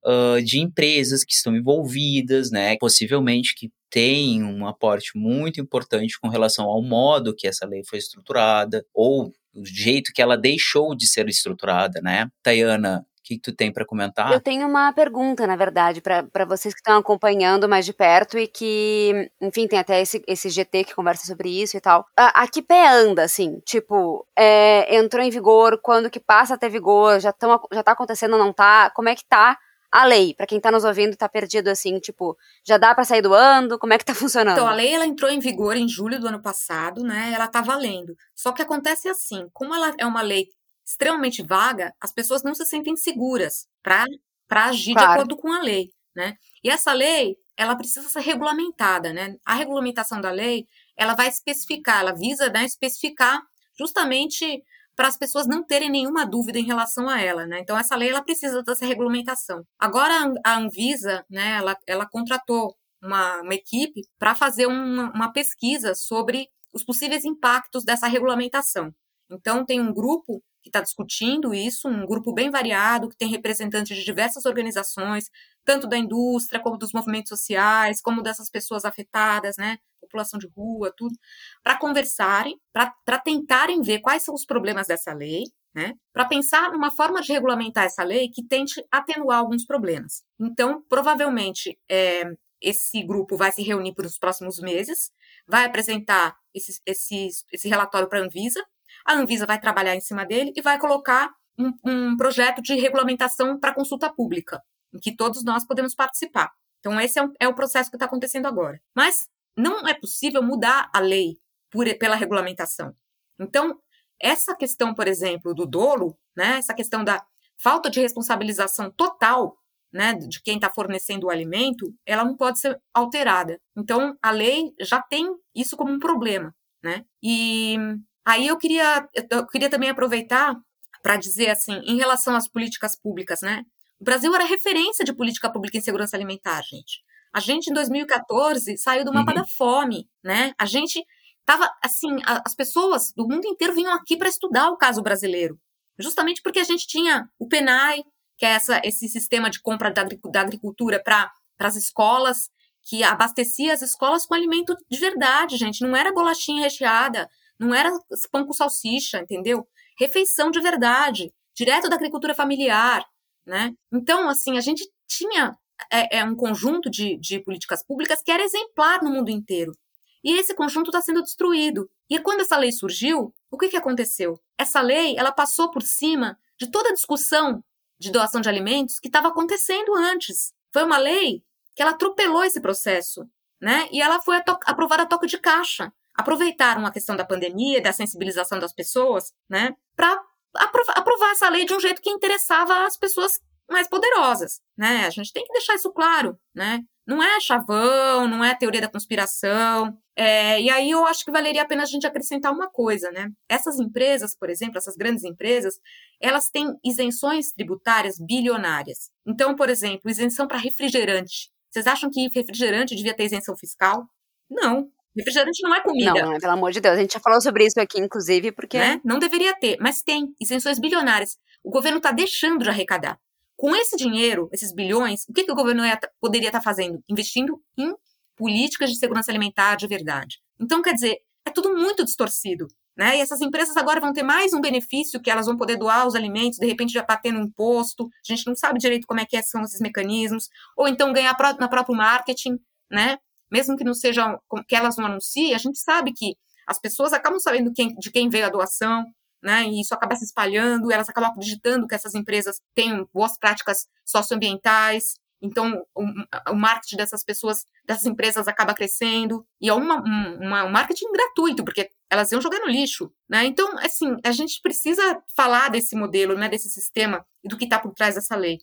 uh, de empresas que estão envolvidas, né? Possivelmente que tem um aporte muito importante com relação ao modo que essa lei foi estruturada ou o jeito que ela deixou de ser estruturada, né? Tayana, que tu tem para comentar? Eu tenho uma pergunta, na verdade, para vocês que estão acompanhando mais de perto e que, enfim, tem até esse, esse GT que conversa sobre isso e tal. A, a que pé anda, assim? Tipo, é, entrou em vigor, quando que passa a ter vigor, já, tão, já tá acontecendo ou não tá? Como é que tá a lei, para quem tá nos ouvindo tá perdido assim, tipo, já dá para sair do ano? Como é que tá [LAUGHS] funcionando? Então, a lei ela entrou em vigor em julho do ano passado, né? Ela tá valendo. Só que acontece assim, como ela é uma lei extremamente vaga, as pessoas não se sentem seguras para agir claro. de acordo com a lei, né? E essa lei, ela precisa ser regulamentada, né? A regulamentação da lei, ela vai especificar, ela visa né, especificar justamente para as pessoas não terem nenhuma dúvida em relação a ela, né? Então essa lei ela precisa dessa regulamentação. Agora a Anvisa, né, ela, ela contratou uma, uma equipe para fazer uma, uma pesquisa sobre os possíveis impactos dessa regulamentação. Então tem um grupo que está discutindo isso, um grupo bem variado, que tem representantes de diversas organizações, tanto da indústria, como dos movimentos sociais, como dessas pessoas afetadas, né, população de rua, tudo, para conversarem, para tentarem ver quais são os problemas dessa lei, né, para pensar numa forma de regulamentar essa lei que tente atenuar alguns problemas. Então, provavelmente, é, esse grupo vai se reunir por os próximos meses, vai apresentar esse, esse, esse relatório para a Anvisa, a Anvisa vai trabalhar em cima dele e vai colocar um, um projeto de regulamentação para consulta pública, em que todos nós podemos participar. Então, esse é, um, é o processo que está acontecendo agora. Mas não é possível mudar a lei por, pela regulamentação. Então, essa questão, por exemplo, do dolo, né, essa questão da falta de responsabilização total né, de quem está fornecendo o alimento, ela não pode ser alterada. Então, a lei já tem isso como um problema. Né? E Aí eu queria, eu queria também aproveitar para dizer assim, em relação às políticas públicas, né? O Brasil era referência de política pública em segurança alimentar, gente. A gente, em 2014, saiu do mapa uhum. da fome, né? A gente tava, assim, as pessoas do mundo inteiro vinham aqui para estudar o caso brasileiro. Justamente porque a gente tinha o PENAI, que é essa, esse sistema de compra da, da agricultura para as escolas, que abastecia as escolas com alimento de verdade, gente. Não era bolachinha recheada, não era pão com salsicha, entendeu? Refeição de verdade, direto da agricultura familiar, né? Então, assim, a gente tinha é, é um conjunto de, de políticas públicas que era exemplar no mundo inteiro. E esse conjunto está sendo destruído. E quando essa lei surgiu, o que, que aconteceu? Essa lei ela passou por cima de toda a discussão de doação de alimentos que estava acontecendo antes. Foi uma lei que ela atropelou esse processo, né? E ela foi aprovada a toque de caixa aproveitaram a questão da pandemia, da sensibilização das pessoas, né, para aprovar, essa lei de um jeito que interessava as pessoas mais poderosas, né? A gente tem que deixar isso claro, né? Não é chavão, não é teoria da conspiração. É, e aí eu acho que valeria a pena a gente acrescentar uma coisa, né? Essas empresas, por exemplo, essas grandes empresas, elas têm isenções tributárias bilionárias. Então, por exemplo, isenção para refrigerante. Vocês acham que refrigerante devia ter isenção fiscal? Não. Refrigerante não é comida. Não, pelo amor de Deus. A gente já falou sobre isso aqui, inclusive, porque. Né? Não deveria ter, mas tem isenções bilionárias. O governo está deixando de arrecadar. Com esse dinheiro, esses bilhões, o que, que o governo ia, poderia estar tá fazendo? Investindo em políticas de segurança alimentar de verdade. Então, quer dizer, é tudo muito distorcido. Né? E essas empresas agora vão ter mais um benefício que elas vão poder doar os alimentos, de repente já bater no imposto, a gente não sabe direito como é que são esses mecanismos, ou então ganhar na próprio marketing, né? Mesmo que não sejam que elas não anunciem, a gente sabe que as pessoas acabam sabendo quem, de quem veio a doação, né? E isso acaba se espalhando, elas acabam acreditando que essas empresas têm boas práticas socioambientais, então, o, o, marketing dessas pessoas, dessas empresas acaba crescendo. E é uma, uma, um marketing gratuito, porque elas iam jogar no lixo. Né? Então, assim, a gente precisa falar desse modelo, né, desse sistema e do que está por trás dessa lei.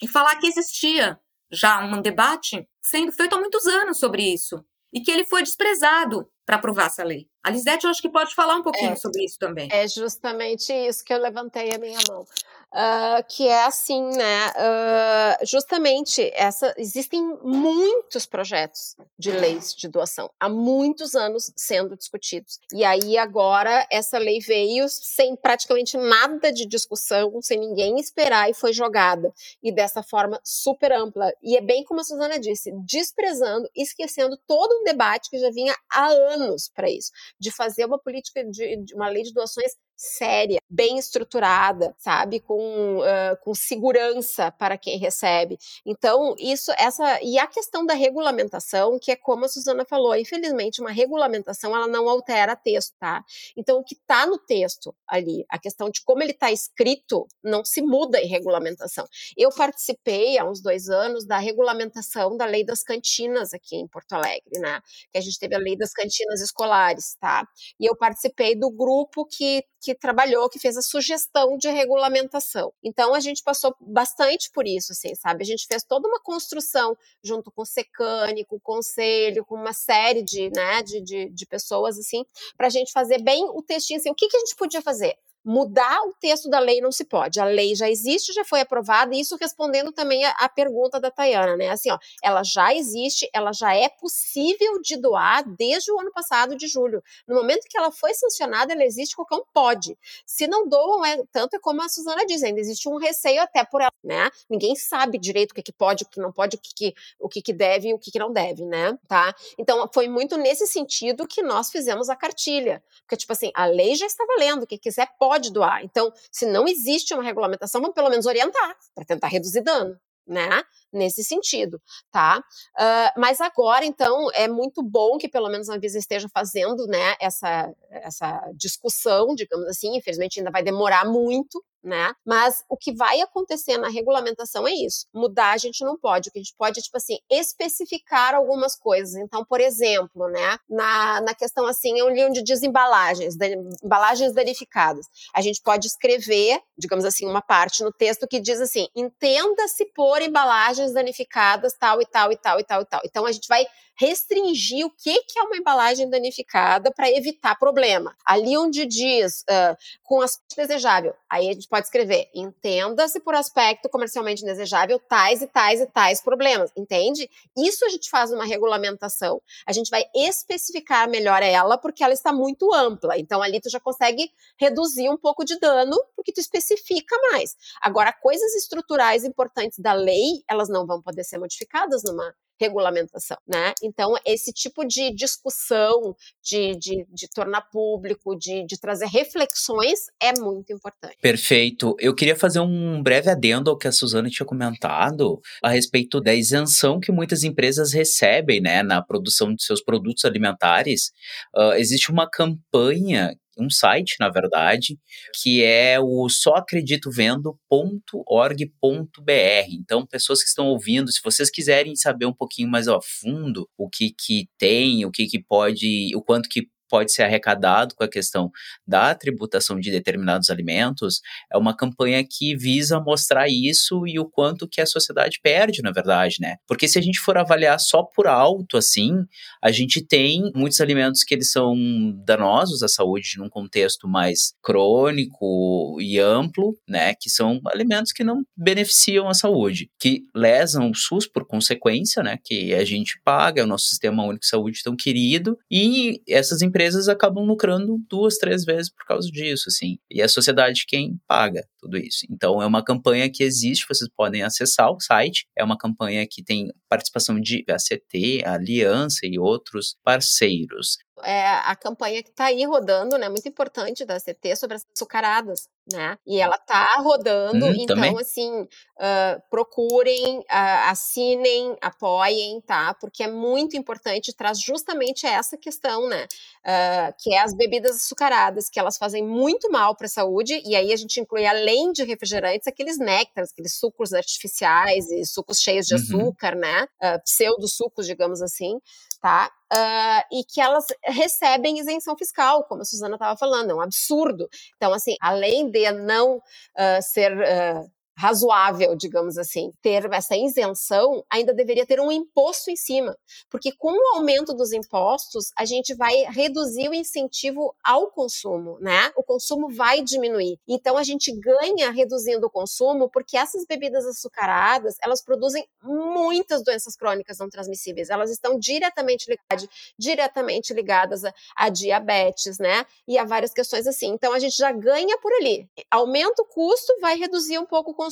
E falar que existia já um debate sendo feito há muitos anos sobre isso. E que ele foi desprezado para aprovar essa lei. A Lisete, eu acho que pode falar um pouquinho é, sobre isso também. É justamente isso que eu levantei a minha mão. Uh, que é assim, né? Uh, justamente essa, existem muitos projetos de leis de doação há muitos anos sendo discutidos. E aí agora essa lei veio sem praticamente nada de discussão, sem ninguém esperar e foi jogada. E dessa forma super ampla. E é bem como a Suzana disse, desprezando, esquecendo todo um debate que já vinha há anos para isso, de fazer uma política de, de uma lei de doações séria, bem estruturada, sabe, com, uh, com segurança para quem recebe. Então, isso, essa, e a questão da regulamentação, que é como a Suzana falou, infelizmente, uma regulamentação, ela não altera texto, tá? Então, o que está no texto ali, a questão de como ele está escrito, não se muda em regulamentação. Eu participei, há uns dois anos, da regulamentação da lei das cantinas aqui em Porto Alegre, né? Que a gente teve a lei das cantinas escolares, tá? E eu participei do grupo que que trabalhou, que fez a sugestão de regulamentação. Então a gente passou bastante por isso, assim, sabe? A gente fez toda uma construção junto com o Secane, com o Conselho, com uma série de, né, de, de, de pessoas, assim, para a gente fazer bem o textinho, assim, o que, que a gente podia fazer? Mudar o texto da lei não se pode. A lei já existe, já foi aprovada, e isso respondendo também a, a, pergunta da Tayana, né? Assim, ó, ela já existe, ela já é possível de doar desde o ano passado, de julho. No momento que ela foi sancionada, ela existe, qualquer um pode. Se não doam, é, tanto é como a Suzana diz, ainda existe um receio até por ela, né? Ninguém sabe direito o que, que pode, o que não pode, o que, que, o que, que deve e o que, que não deve, né? Tá? Então, foi muito nesse sentido que nós fizemos a cartilha. Porque, tipo assim, a lei já está valendo, quem quiser pode pode doar. Então, se não existe uma regulamentação, vamos pelo menos orientar para tentar reduzir dano. Né? Nesse sentido, tá? Uh, mas agora, então, é muito bom que pelo menos a Anvisa esteja fazendo, né, essa, essa discussão, digamos assim, infelizmente ainda vai demorar muito, né? Mas o que vai acontecer na regulamentação é isso. Mudar a gente não pode. O que a gente pode é, tipo assim, especificar algumas coisas. Então, por exemplo, né, na, na questão assim, eu li onde diz embalagens, embalagens danificadas. A gente pode escrever, digamos assim, uma parte no texto que diz assim: entenda-se por embalagens danificadas, tal e tal e tal e tal e tal. Então, a gente vai restringir o que, que é uma embalagem danificada para evitar problema. Ali onde diz uh, com aspecto desejável, aí a gente pode escrever: entenda-se por aspecto comercialmente desejável tais e tais e tais problemas, entende? Isso a gente faz uma regulamentação. A gente vai especificar melhor ela porque ela está muito ampla. Então ali tu já consegue reduzir um pouco de dano porque tu especifica mais. Agora, coisas estruturais importantes da lei, elas não vão poder ser modificadas numa regulamentação, né? Então, esse tipo de discussão, de, de, de tornar público, de, de trazer reflexões é muito importante. Perfeito. Eu queria fazer um breve adendo ao que a Suzana tinha comentado a respeito da isenção que muitas empresas recebem, né, na produção de seus produtos alimentares. Uh, existe uma campanha um site, na verdade, que é o sóacreditovendo.org.br. Então, pessoas que estão ouvindo, se vocês quiserem saber um pouquinho mais a fundo o que que tem, o que que pode, o quanto que pode ser arrecadado com a questão da tributação de determinados alimentos, é uma campanha que visa mostrar isso e o quanto que a sociedade perde, na verdade, né? Porque se a gente for avaliar só por alto, assim, a gente tem muitos alimentos que eles são danosos à saúde num contexto mais crônico e amplo, né? Que são alimentos que não beneficiam a saúde, que lesam o SUS por consequência, né? Que a gente paga, é o nosso sistema único de saúde tão querido, e essas empresas acabam lucrando duas, três vezes por causa disso, assim. E a sociedade quem paga tudo isso. Então é uma campanha que existe, vocês podem acessar o site, é uma campanha que tem participação de ACT, Aliança e outros parceiros. É a campanha que está aí rodando, né? Muito importante da CT sobre as açucaradas né? E ela tá rodando, Hum, então também. assim, hã, procurem, a assinem, apoiem, tá? Porque é muito importante, traz justamente essa questão, né, hã, que é as bebidas açucaradas, que elas fazem muito mal para a saúde, e aí a gente inclui além de refrigerantes, aqueles néctares, aqueles sucos artificiais e sucos cheios de Uhum. açúcar, né, hã, pseudo-sucos, digamos assim, tá? Hã, e que elas recebem isenção fiscal, como a Suzana estava falando, é um absurdo. Então assim, além de não, hã, ser, hã, razoável, digamos assim, ter essa isenção, ainda deveria ter um imposto em cima, porque com o aumento dos impostos, a gente vai reduzir o incentivo ao consumo, né? O consumo vai diminuir. Então a gente ganha reduzindo o consumo, porque essas bebidas açucaradas, elas produzem muitas doenças crônicas não transmissíveis. Elas estão diretamente ligadas, diretamente ligadas a, a diabetes, né? E a várias questões assim. Então a gente já ganha por ali. Aumenta o custo, vai reduzir um pouco o consumo.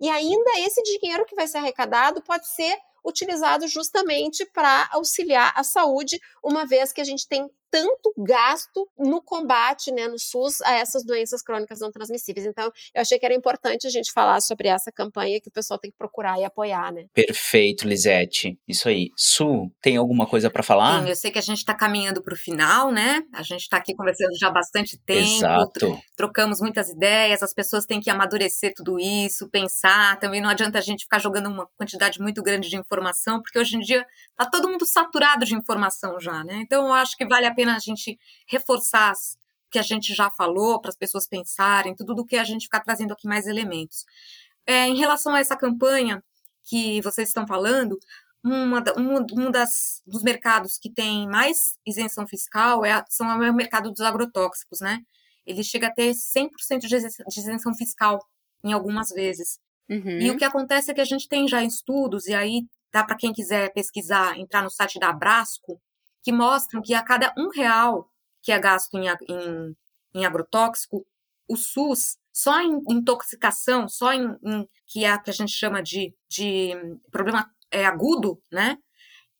E ainda esse dinheiro que vai ser arrecadado pode ser utilizado justamente para auxiliar a saúde, uma vez que a gente tem tanto gasto no combate, né, no SUS, a essas doenças crônicas não transmissíveis. Então, eu achei que era importante a gente falar sobre essa campanha que o pessoal tem que procurar e apoiar, né? Perfeito, Lisete. Isso aí. Su, tem alguma coisa para falar? Sim, eu sei que a gente está caminhando para o final, né? A gente está aqui conversando já há bastante tempo, Exato. trocamos muitas ideias, as pessoas têm que amadurecer tudo isso, pensar. Também não adianta a gente ficar jogando uma quantidade muito grande de informação, porque hoje em dia está todo mundo saturado de informação já, né? Então eu acho que vale a pena a gente reforçar o que a gente já falou, para as pessoas pensarem, tudo do que a gente ficar trazendo aqui mais elementos. É, em relação a essa campanha que vocês estão falando, uma, um, um das, dos mercados que tem mais isenção fiscal é, são é o mercado dos agrotóxicos, né? Ele chega a ter 100% de isen- de isenção fiscal em algumas vezes. E o que acontece é que a gente tem já estudos, e aí dá para quem quiser pesquisar, entrar no site da Abrasco, que mostram que a cada um real que é gasto em, em, em agrotóxico, o SUS, só em intoxicação, só em, em- que é a que a gente chama de, de problema é, agudo, né?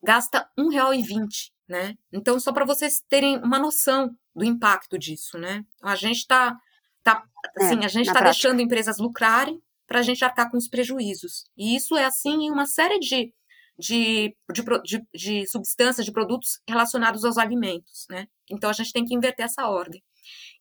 Gasta R$ 1,20, né? Então, só para vocês terem uma noção do impacto disso, né? A gente está tá, assim, a gente está deixando empresas lucrarem para a gente arcar com os prejuízos. E isso é assim em uma série de, de, de, de, de substâncias, de produtos relacionados aos alimentos, né? Então a gente tem que inverter essa ordem.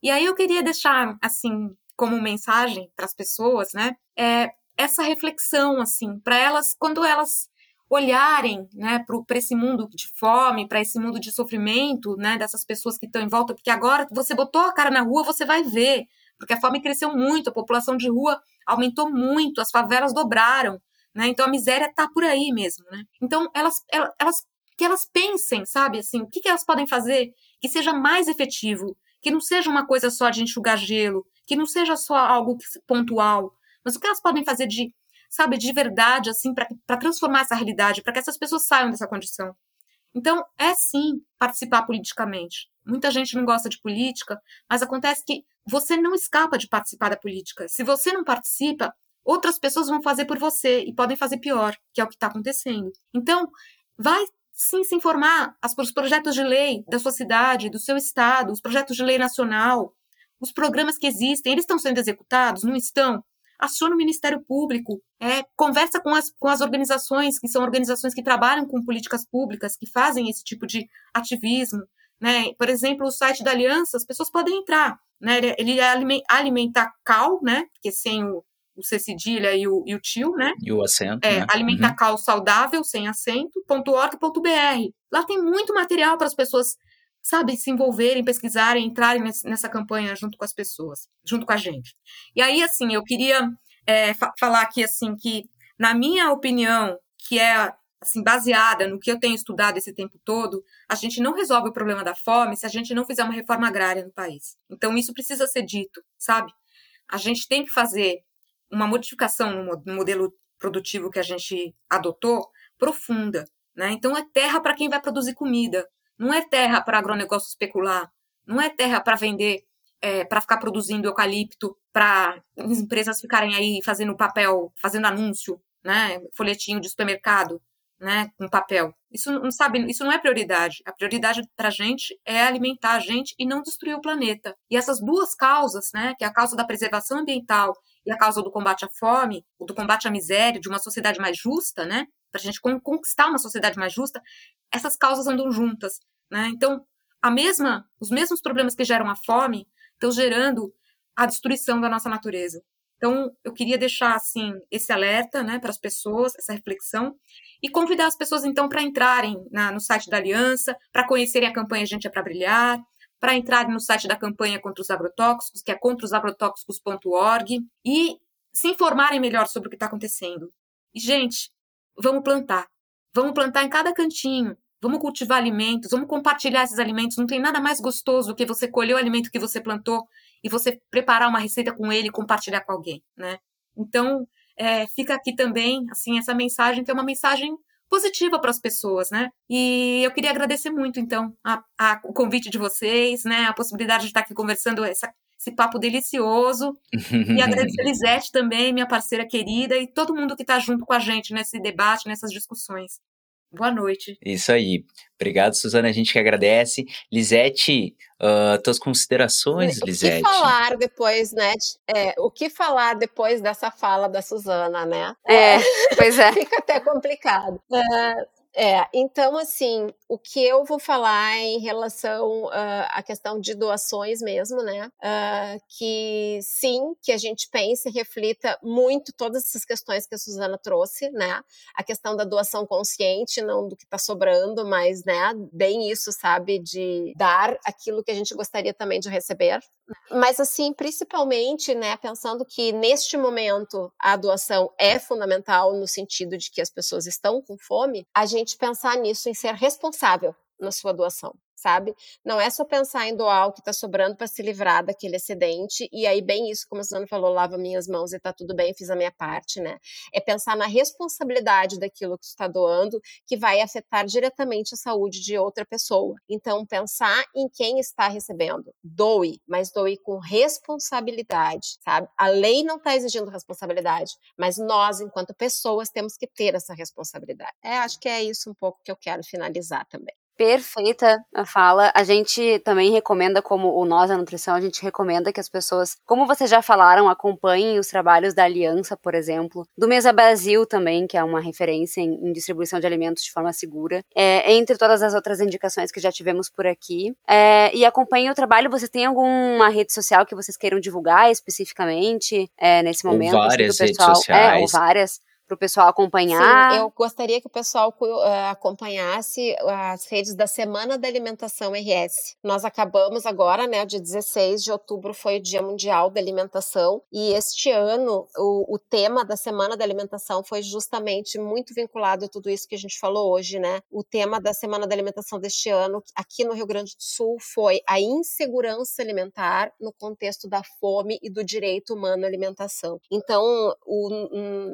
E aí eu queria deixar, assim, como mensagem para as pessoas, né? É, essa reflexão, assim, para elas, quando elas olharem, né, para esse mundo de fome, para esse mundo de sofrimento, né, dessas pessoas que estão em volta, porque agora você botou a cara na rua, você vai ver, porque a fome cresceu muito, a população de rua aumentou muito, as favelas dobraram, né? Então a miséria tá por aí mesmo, né? Então elas, elas, que elas pensem, sabe, assim, o que, que elas podem fazer que seja mais efetivo, que não seja uma coisa só de enxugar gelo, que não seja só algo pontual, mas o que elas podem fazer de, sabe, de verdade, assim, para transformar essa realidade, para que essas pessoas saiam dessa condição. Então, é sim participar politicamente. Muita gente não gosta de política, mas acontece que você não escapa de participar da política. Se você não participa, outras pessoas vão fazer por você e podem fazer pior, que é o que está acontecendo. Então, vai sim se informar as- os projetos de lei da sua cidade, do seu estado, os projetos de lei nacional, os programas que existem, eles estão sendo executados? Não estão? Aciona o Ministério Público, é, conversa com as, com as organizações, que são organizações que trabalham com políticas públicas, que fazem esse tipo de ativismo. Né? Por exemplo, o site da Aliança, as pessoas podem entrar. Né? Ele, ele alimen- alimentar cal, né? porque sem o, o C cedilha e o, e o tio, né? E o acento, É, né? alimentar Uhum. cal saudável, sem acento, .org.br. Lá tem muito material para as pessoas sabe, se envolverem, pesquisarem, entrarem nessa campanha junto com as pessoas, junto com a gente. E aí, assim, eu queria é, fa falar aqui, assim, que, na minha opinião, que é assim, baseada no que eu tenho estudado esse tempo todo, a gente não resolve o problema da fome se a gente não fizer uma reforma agrária no país. Então, isso precisa ser dito, sabe? A gente tem que fazer uma modificação no modelo produtivo que a gente adotou profunda. Né? Então, é terra para quem vai produzir comida, não é terra para agronegócio especular, não é terra para vender, é, para ficar produzindo eucalipto, para as empresas ficarem aí fazendo papel, fazendo anúncio, né? folhetinho de supermercado né, com papel. Isso não sabe, isso não é prioridade. A prioridade para a gente é alimentar a gente e não destruir o planeta. E essas duas causas, né, que é a causa da preservação ambiental e a causa do combate à fome, do combate à miséria, de uma sociedade mais justa, né, para a gente conquistar uma sociedade mais justa, essas causas andam juntas, né? Então, a mesma, os mesmos problemas que geram a fome estão gerando a destruição da nossa natureza. Então, eu queria deixar assim esse alerta, né, para as pessoas, essa reflexão e convidar as pessoas então para entrarem na, no site da Aliança, para conhecerem a campanha Gente é para Brilhar, para entrarem no site da campanha contra os agrotóxicos, que é contraosagrotóxicos.org, e se informarem melhor sobre o que está acontecendo. E, gente, vamos plantar. Vamos plantar em cada cantinho. Vamos cultivar alimentos, vamos compartilhar esses alimentos. Não tem nada mais gostoso do que você colher o alimento que você plantou e você preparar uma receita com ele e compartilhar com alguém, né? Então, é, fica aqui também, assim, essa mensagem que é uma mensagem positiva para as pessoas, né? E eu queria agradecer muito, então, a, a, o convite de vocês, né? A possibilidade de estar aqui conversando essa, esse papo delicioso. e agradecer a [LAUGHS] Lisete também, minha parceira querida, e todo mundo que está junto com a gente nesse debate, nessas discussões. Boa noite. Isso aí. Obrigado, Suzana. A gente que agradece. Lisete, uh, tuas considerações, o Lisete? O que falar depois, né? É, o que falar depois dessa fala da Suzana, né? É, pois é. [LAUGHS] Fica até complicado. Uh, é, então, assim, o que eu vou falar em relação uh, à questão de doações mesmo, né? Uh, que sim, que a gente pense e reflita muito todas essas questões que a Suzana trouxe, né? A questão da doação consciente, não do que está sobrando, mas, né, bem isso, sabe? De dar aquilo que a gente gostaria também de receber. Mas, assim, principalmente, né, pensando que neste momento a doação é fundamental no sentido de que as pessoas estão com fome, a gente gente pensar nisso, em ser responsável na sua doação sabe? Não é só pensar em doar o que está sobrando para se livrar daquele excedente, e aí, bem isso, como a Suzana falou, lava minhas mãos e tá tudo bem, fiz a minha parte, né? É pensar na responsabilidade daquilo que está doando, que vai afetar diretamente a saúde de outra pessoa. Então, pensar em quem está recebendo. Doe, mas doe com responsabilidade, sabe? A lei não está exigindo responsabilidade, mas nós, enquanto pessoas, temos que ter essa responsabilidade. É, acho que é isso um pouco que eu quero finalizar também. Perfeita a fala. A gente também recomenda, como o Nós a Nutrição, a gente recomenda que as pessoas, como vocês já falaram, acompanhem os trabalhos da Aliança, por exemplo, do Mesa Brasil também, que é uma referência em, em distribuição de alimentos de forma segura, é, entre todas as outras indicações que já tivemos por aqui. É, e acompanhem o trabalho. Vocês têm alguma rede social que vocês queiram divulgar especificamente é, nesse momento? Ou várias assim, pessoal, redes sociais. É, ou várias para o pessoal acompanhar. Sim, eu gostaria que o pessoal uh, acompanhasse as redes da Semana da Alimentação RS. Nós acabamos agora, né, dia 16 de outubro foi o Dia Mundial da Alimentação e este ano o, o tema da Semana da Alimentação foi justamente muito vinculado a tudo isso que a gente falou hoje, né? O tema da Semana da Alimentação deste ano aqui no Rio Grande do Sul foi a insegurança alimentar no contexto da fome e do direito humano à alimentação. Então, o,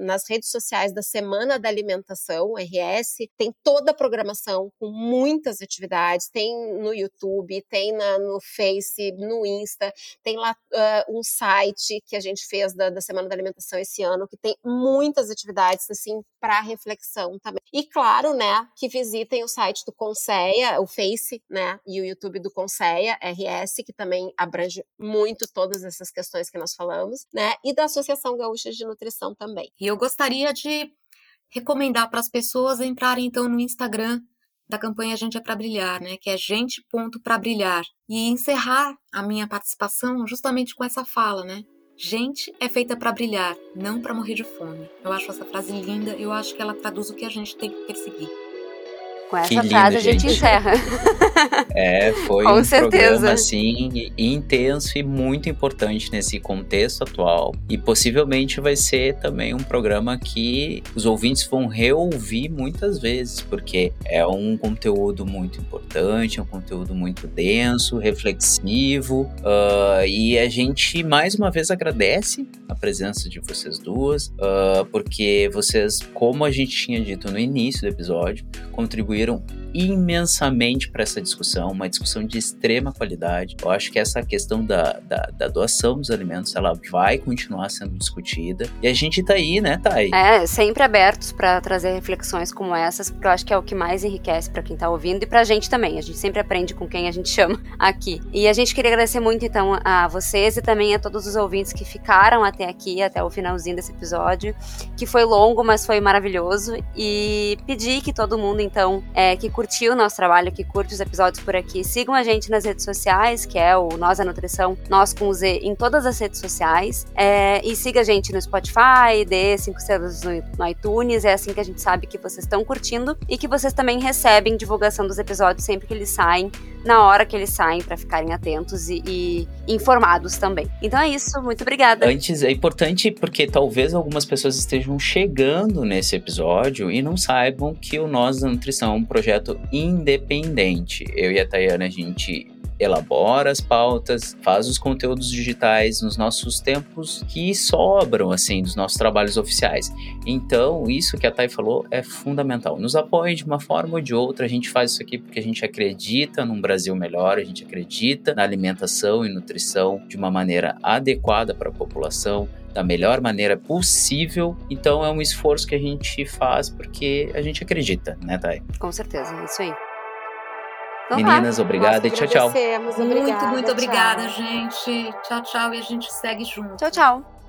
nas redes sociais sociais da Semana da Alimentação, RS, tem toda a programação com muitas atividades, tem no YouTube, tem na, no Face, no Insta, tem lá uh, um site que a gente fez da, da Semana da Alimentação esse ano, que tem muitas atividades, assim, para reflexão também. E claro, né, que visitem o site do Conceia, o Face, né, e o YouTube do Conceia, RS, que também abrange muito todas essas questões que nós falamos, né, e da Associação Gaúcha de Nutrição também. E eu gostaria de recomendar para as pessoas entrarem então no Instagram da campanha Gente é para Brilhar, né? Que é gente ponto para brilhar e encerrar a minha participação justamente com essa fala, né? Gente é feita para brilhar, não para morrer de fome. Eu acho essa frase linda, eu acho que ela traduz o que a gente tem que perseguir. Com essa Que lindo, frase a gente gente. encerra. [LAUGHS] É, foi Com um certeza. programa assim intenso e muito importante nesse contexto atual. E possivelmente vai ser também um programa que os ouvintes vão reouvir muitas vezes, porque é um conteúdo muito importante, é um conteúdo muito denso, reflexivo. ah, e a gente mais uma vez agradece a presença de vocês duas, ah, porque vocês, como a gente tinha dito no início do episódio, contribuíram comeram imensamente para essa discussão, uma discussão de extrema qualidade. Eu acho que essa questão da, da, da doação dos alimentos, ela vai continuar sendo discutida. E a gente tá aí, né, Thay? É, sempre abertos para trazer reflexões como essas, porque eu acho que é o que mais enriquece para quem tá ouvindo e pra gente também. A gente sempre aprende com quem a gente chama [LAUGHS] aqui. E a gente queria agradecer muito então a vocês e também a todos os ouvintes que ficaram até aqui, até o finalzinho desse episódio, que foi longo, mas foi maravilhoso. E pedir que todo mundo então é, que curtiu o nosso trabalho, que curte os episódios por aqui, sigam a gente nas redes sociais, que é o Nós a Nutrição, Nós com Z em todas as redes sociais. É, e siga a gente no Spotify, dê cinco estrelas no iTunes, é assim que a gente sabe que vocês estão curtindo e que vocês também recebem divulgação dos episódios sempre que eles saem, na hora que eles saem, para ficarem atentos e, e informados também. Então é isso, muito obrigada. Antes, é importante porque talvez algumas pessoas estejam chegando nesse episódio e não saibam que o Nós da Nutrição é um projeto independente. Eu e a Tayana, a gente elabora as pautas, faz os conteúdos digitais nos nossos tempos que sobram, assim, dos nossos trabalhos oficiais. Então, isso que a Thay falou é fundamental. Nos apoiem de uma forma ou de outra, a gente faz isso aqui porque a gente acredita num Brasil melhor, a gente acredita na alimentação e nutrição de uma maneira adequada para a população, da melhor maneira possível. Então, é um esforço que a gente faz porque a gente acredita, né, Thay? Com certeza, é isso aí. Então. Meninas, obrigada e tchau, tchau. Muito, obrigada, muito tchau. obrigada, gente. Tchau, tchau. E a gente segue junto. Tchau, tchau.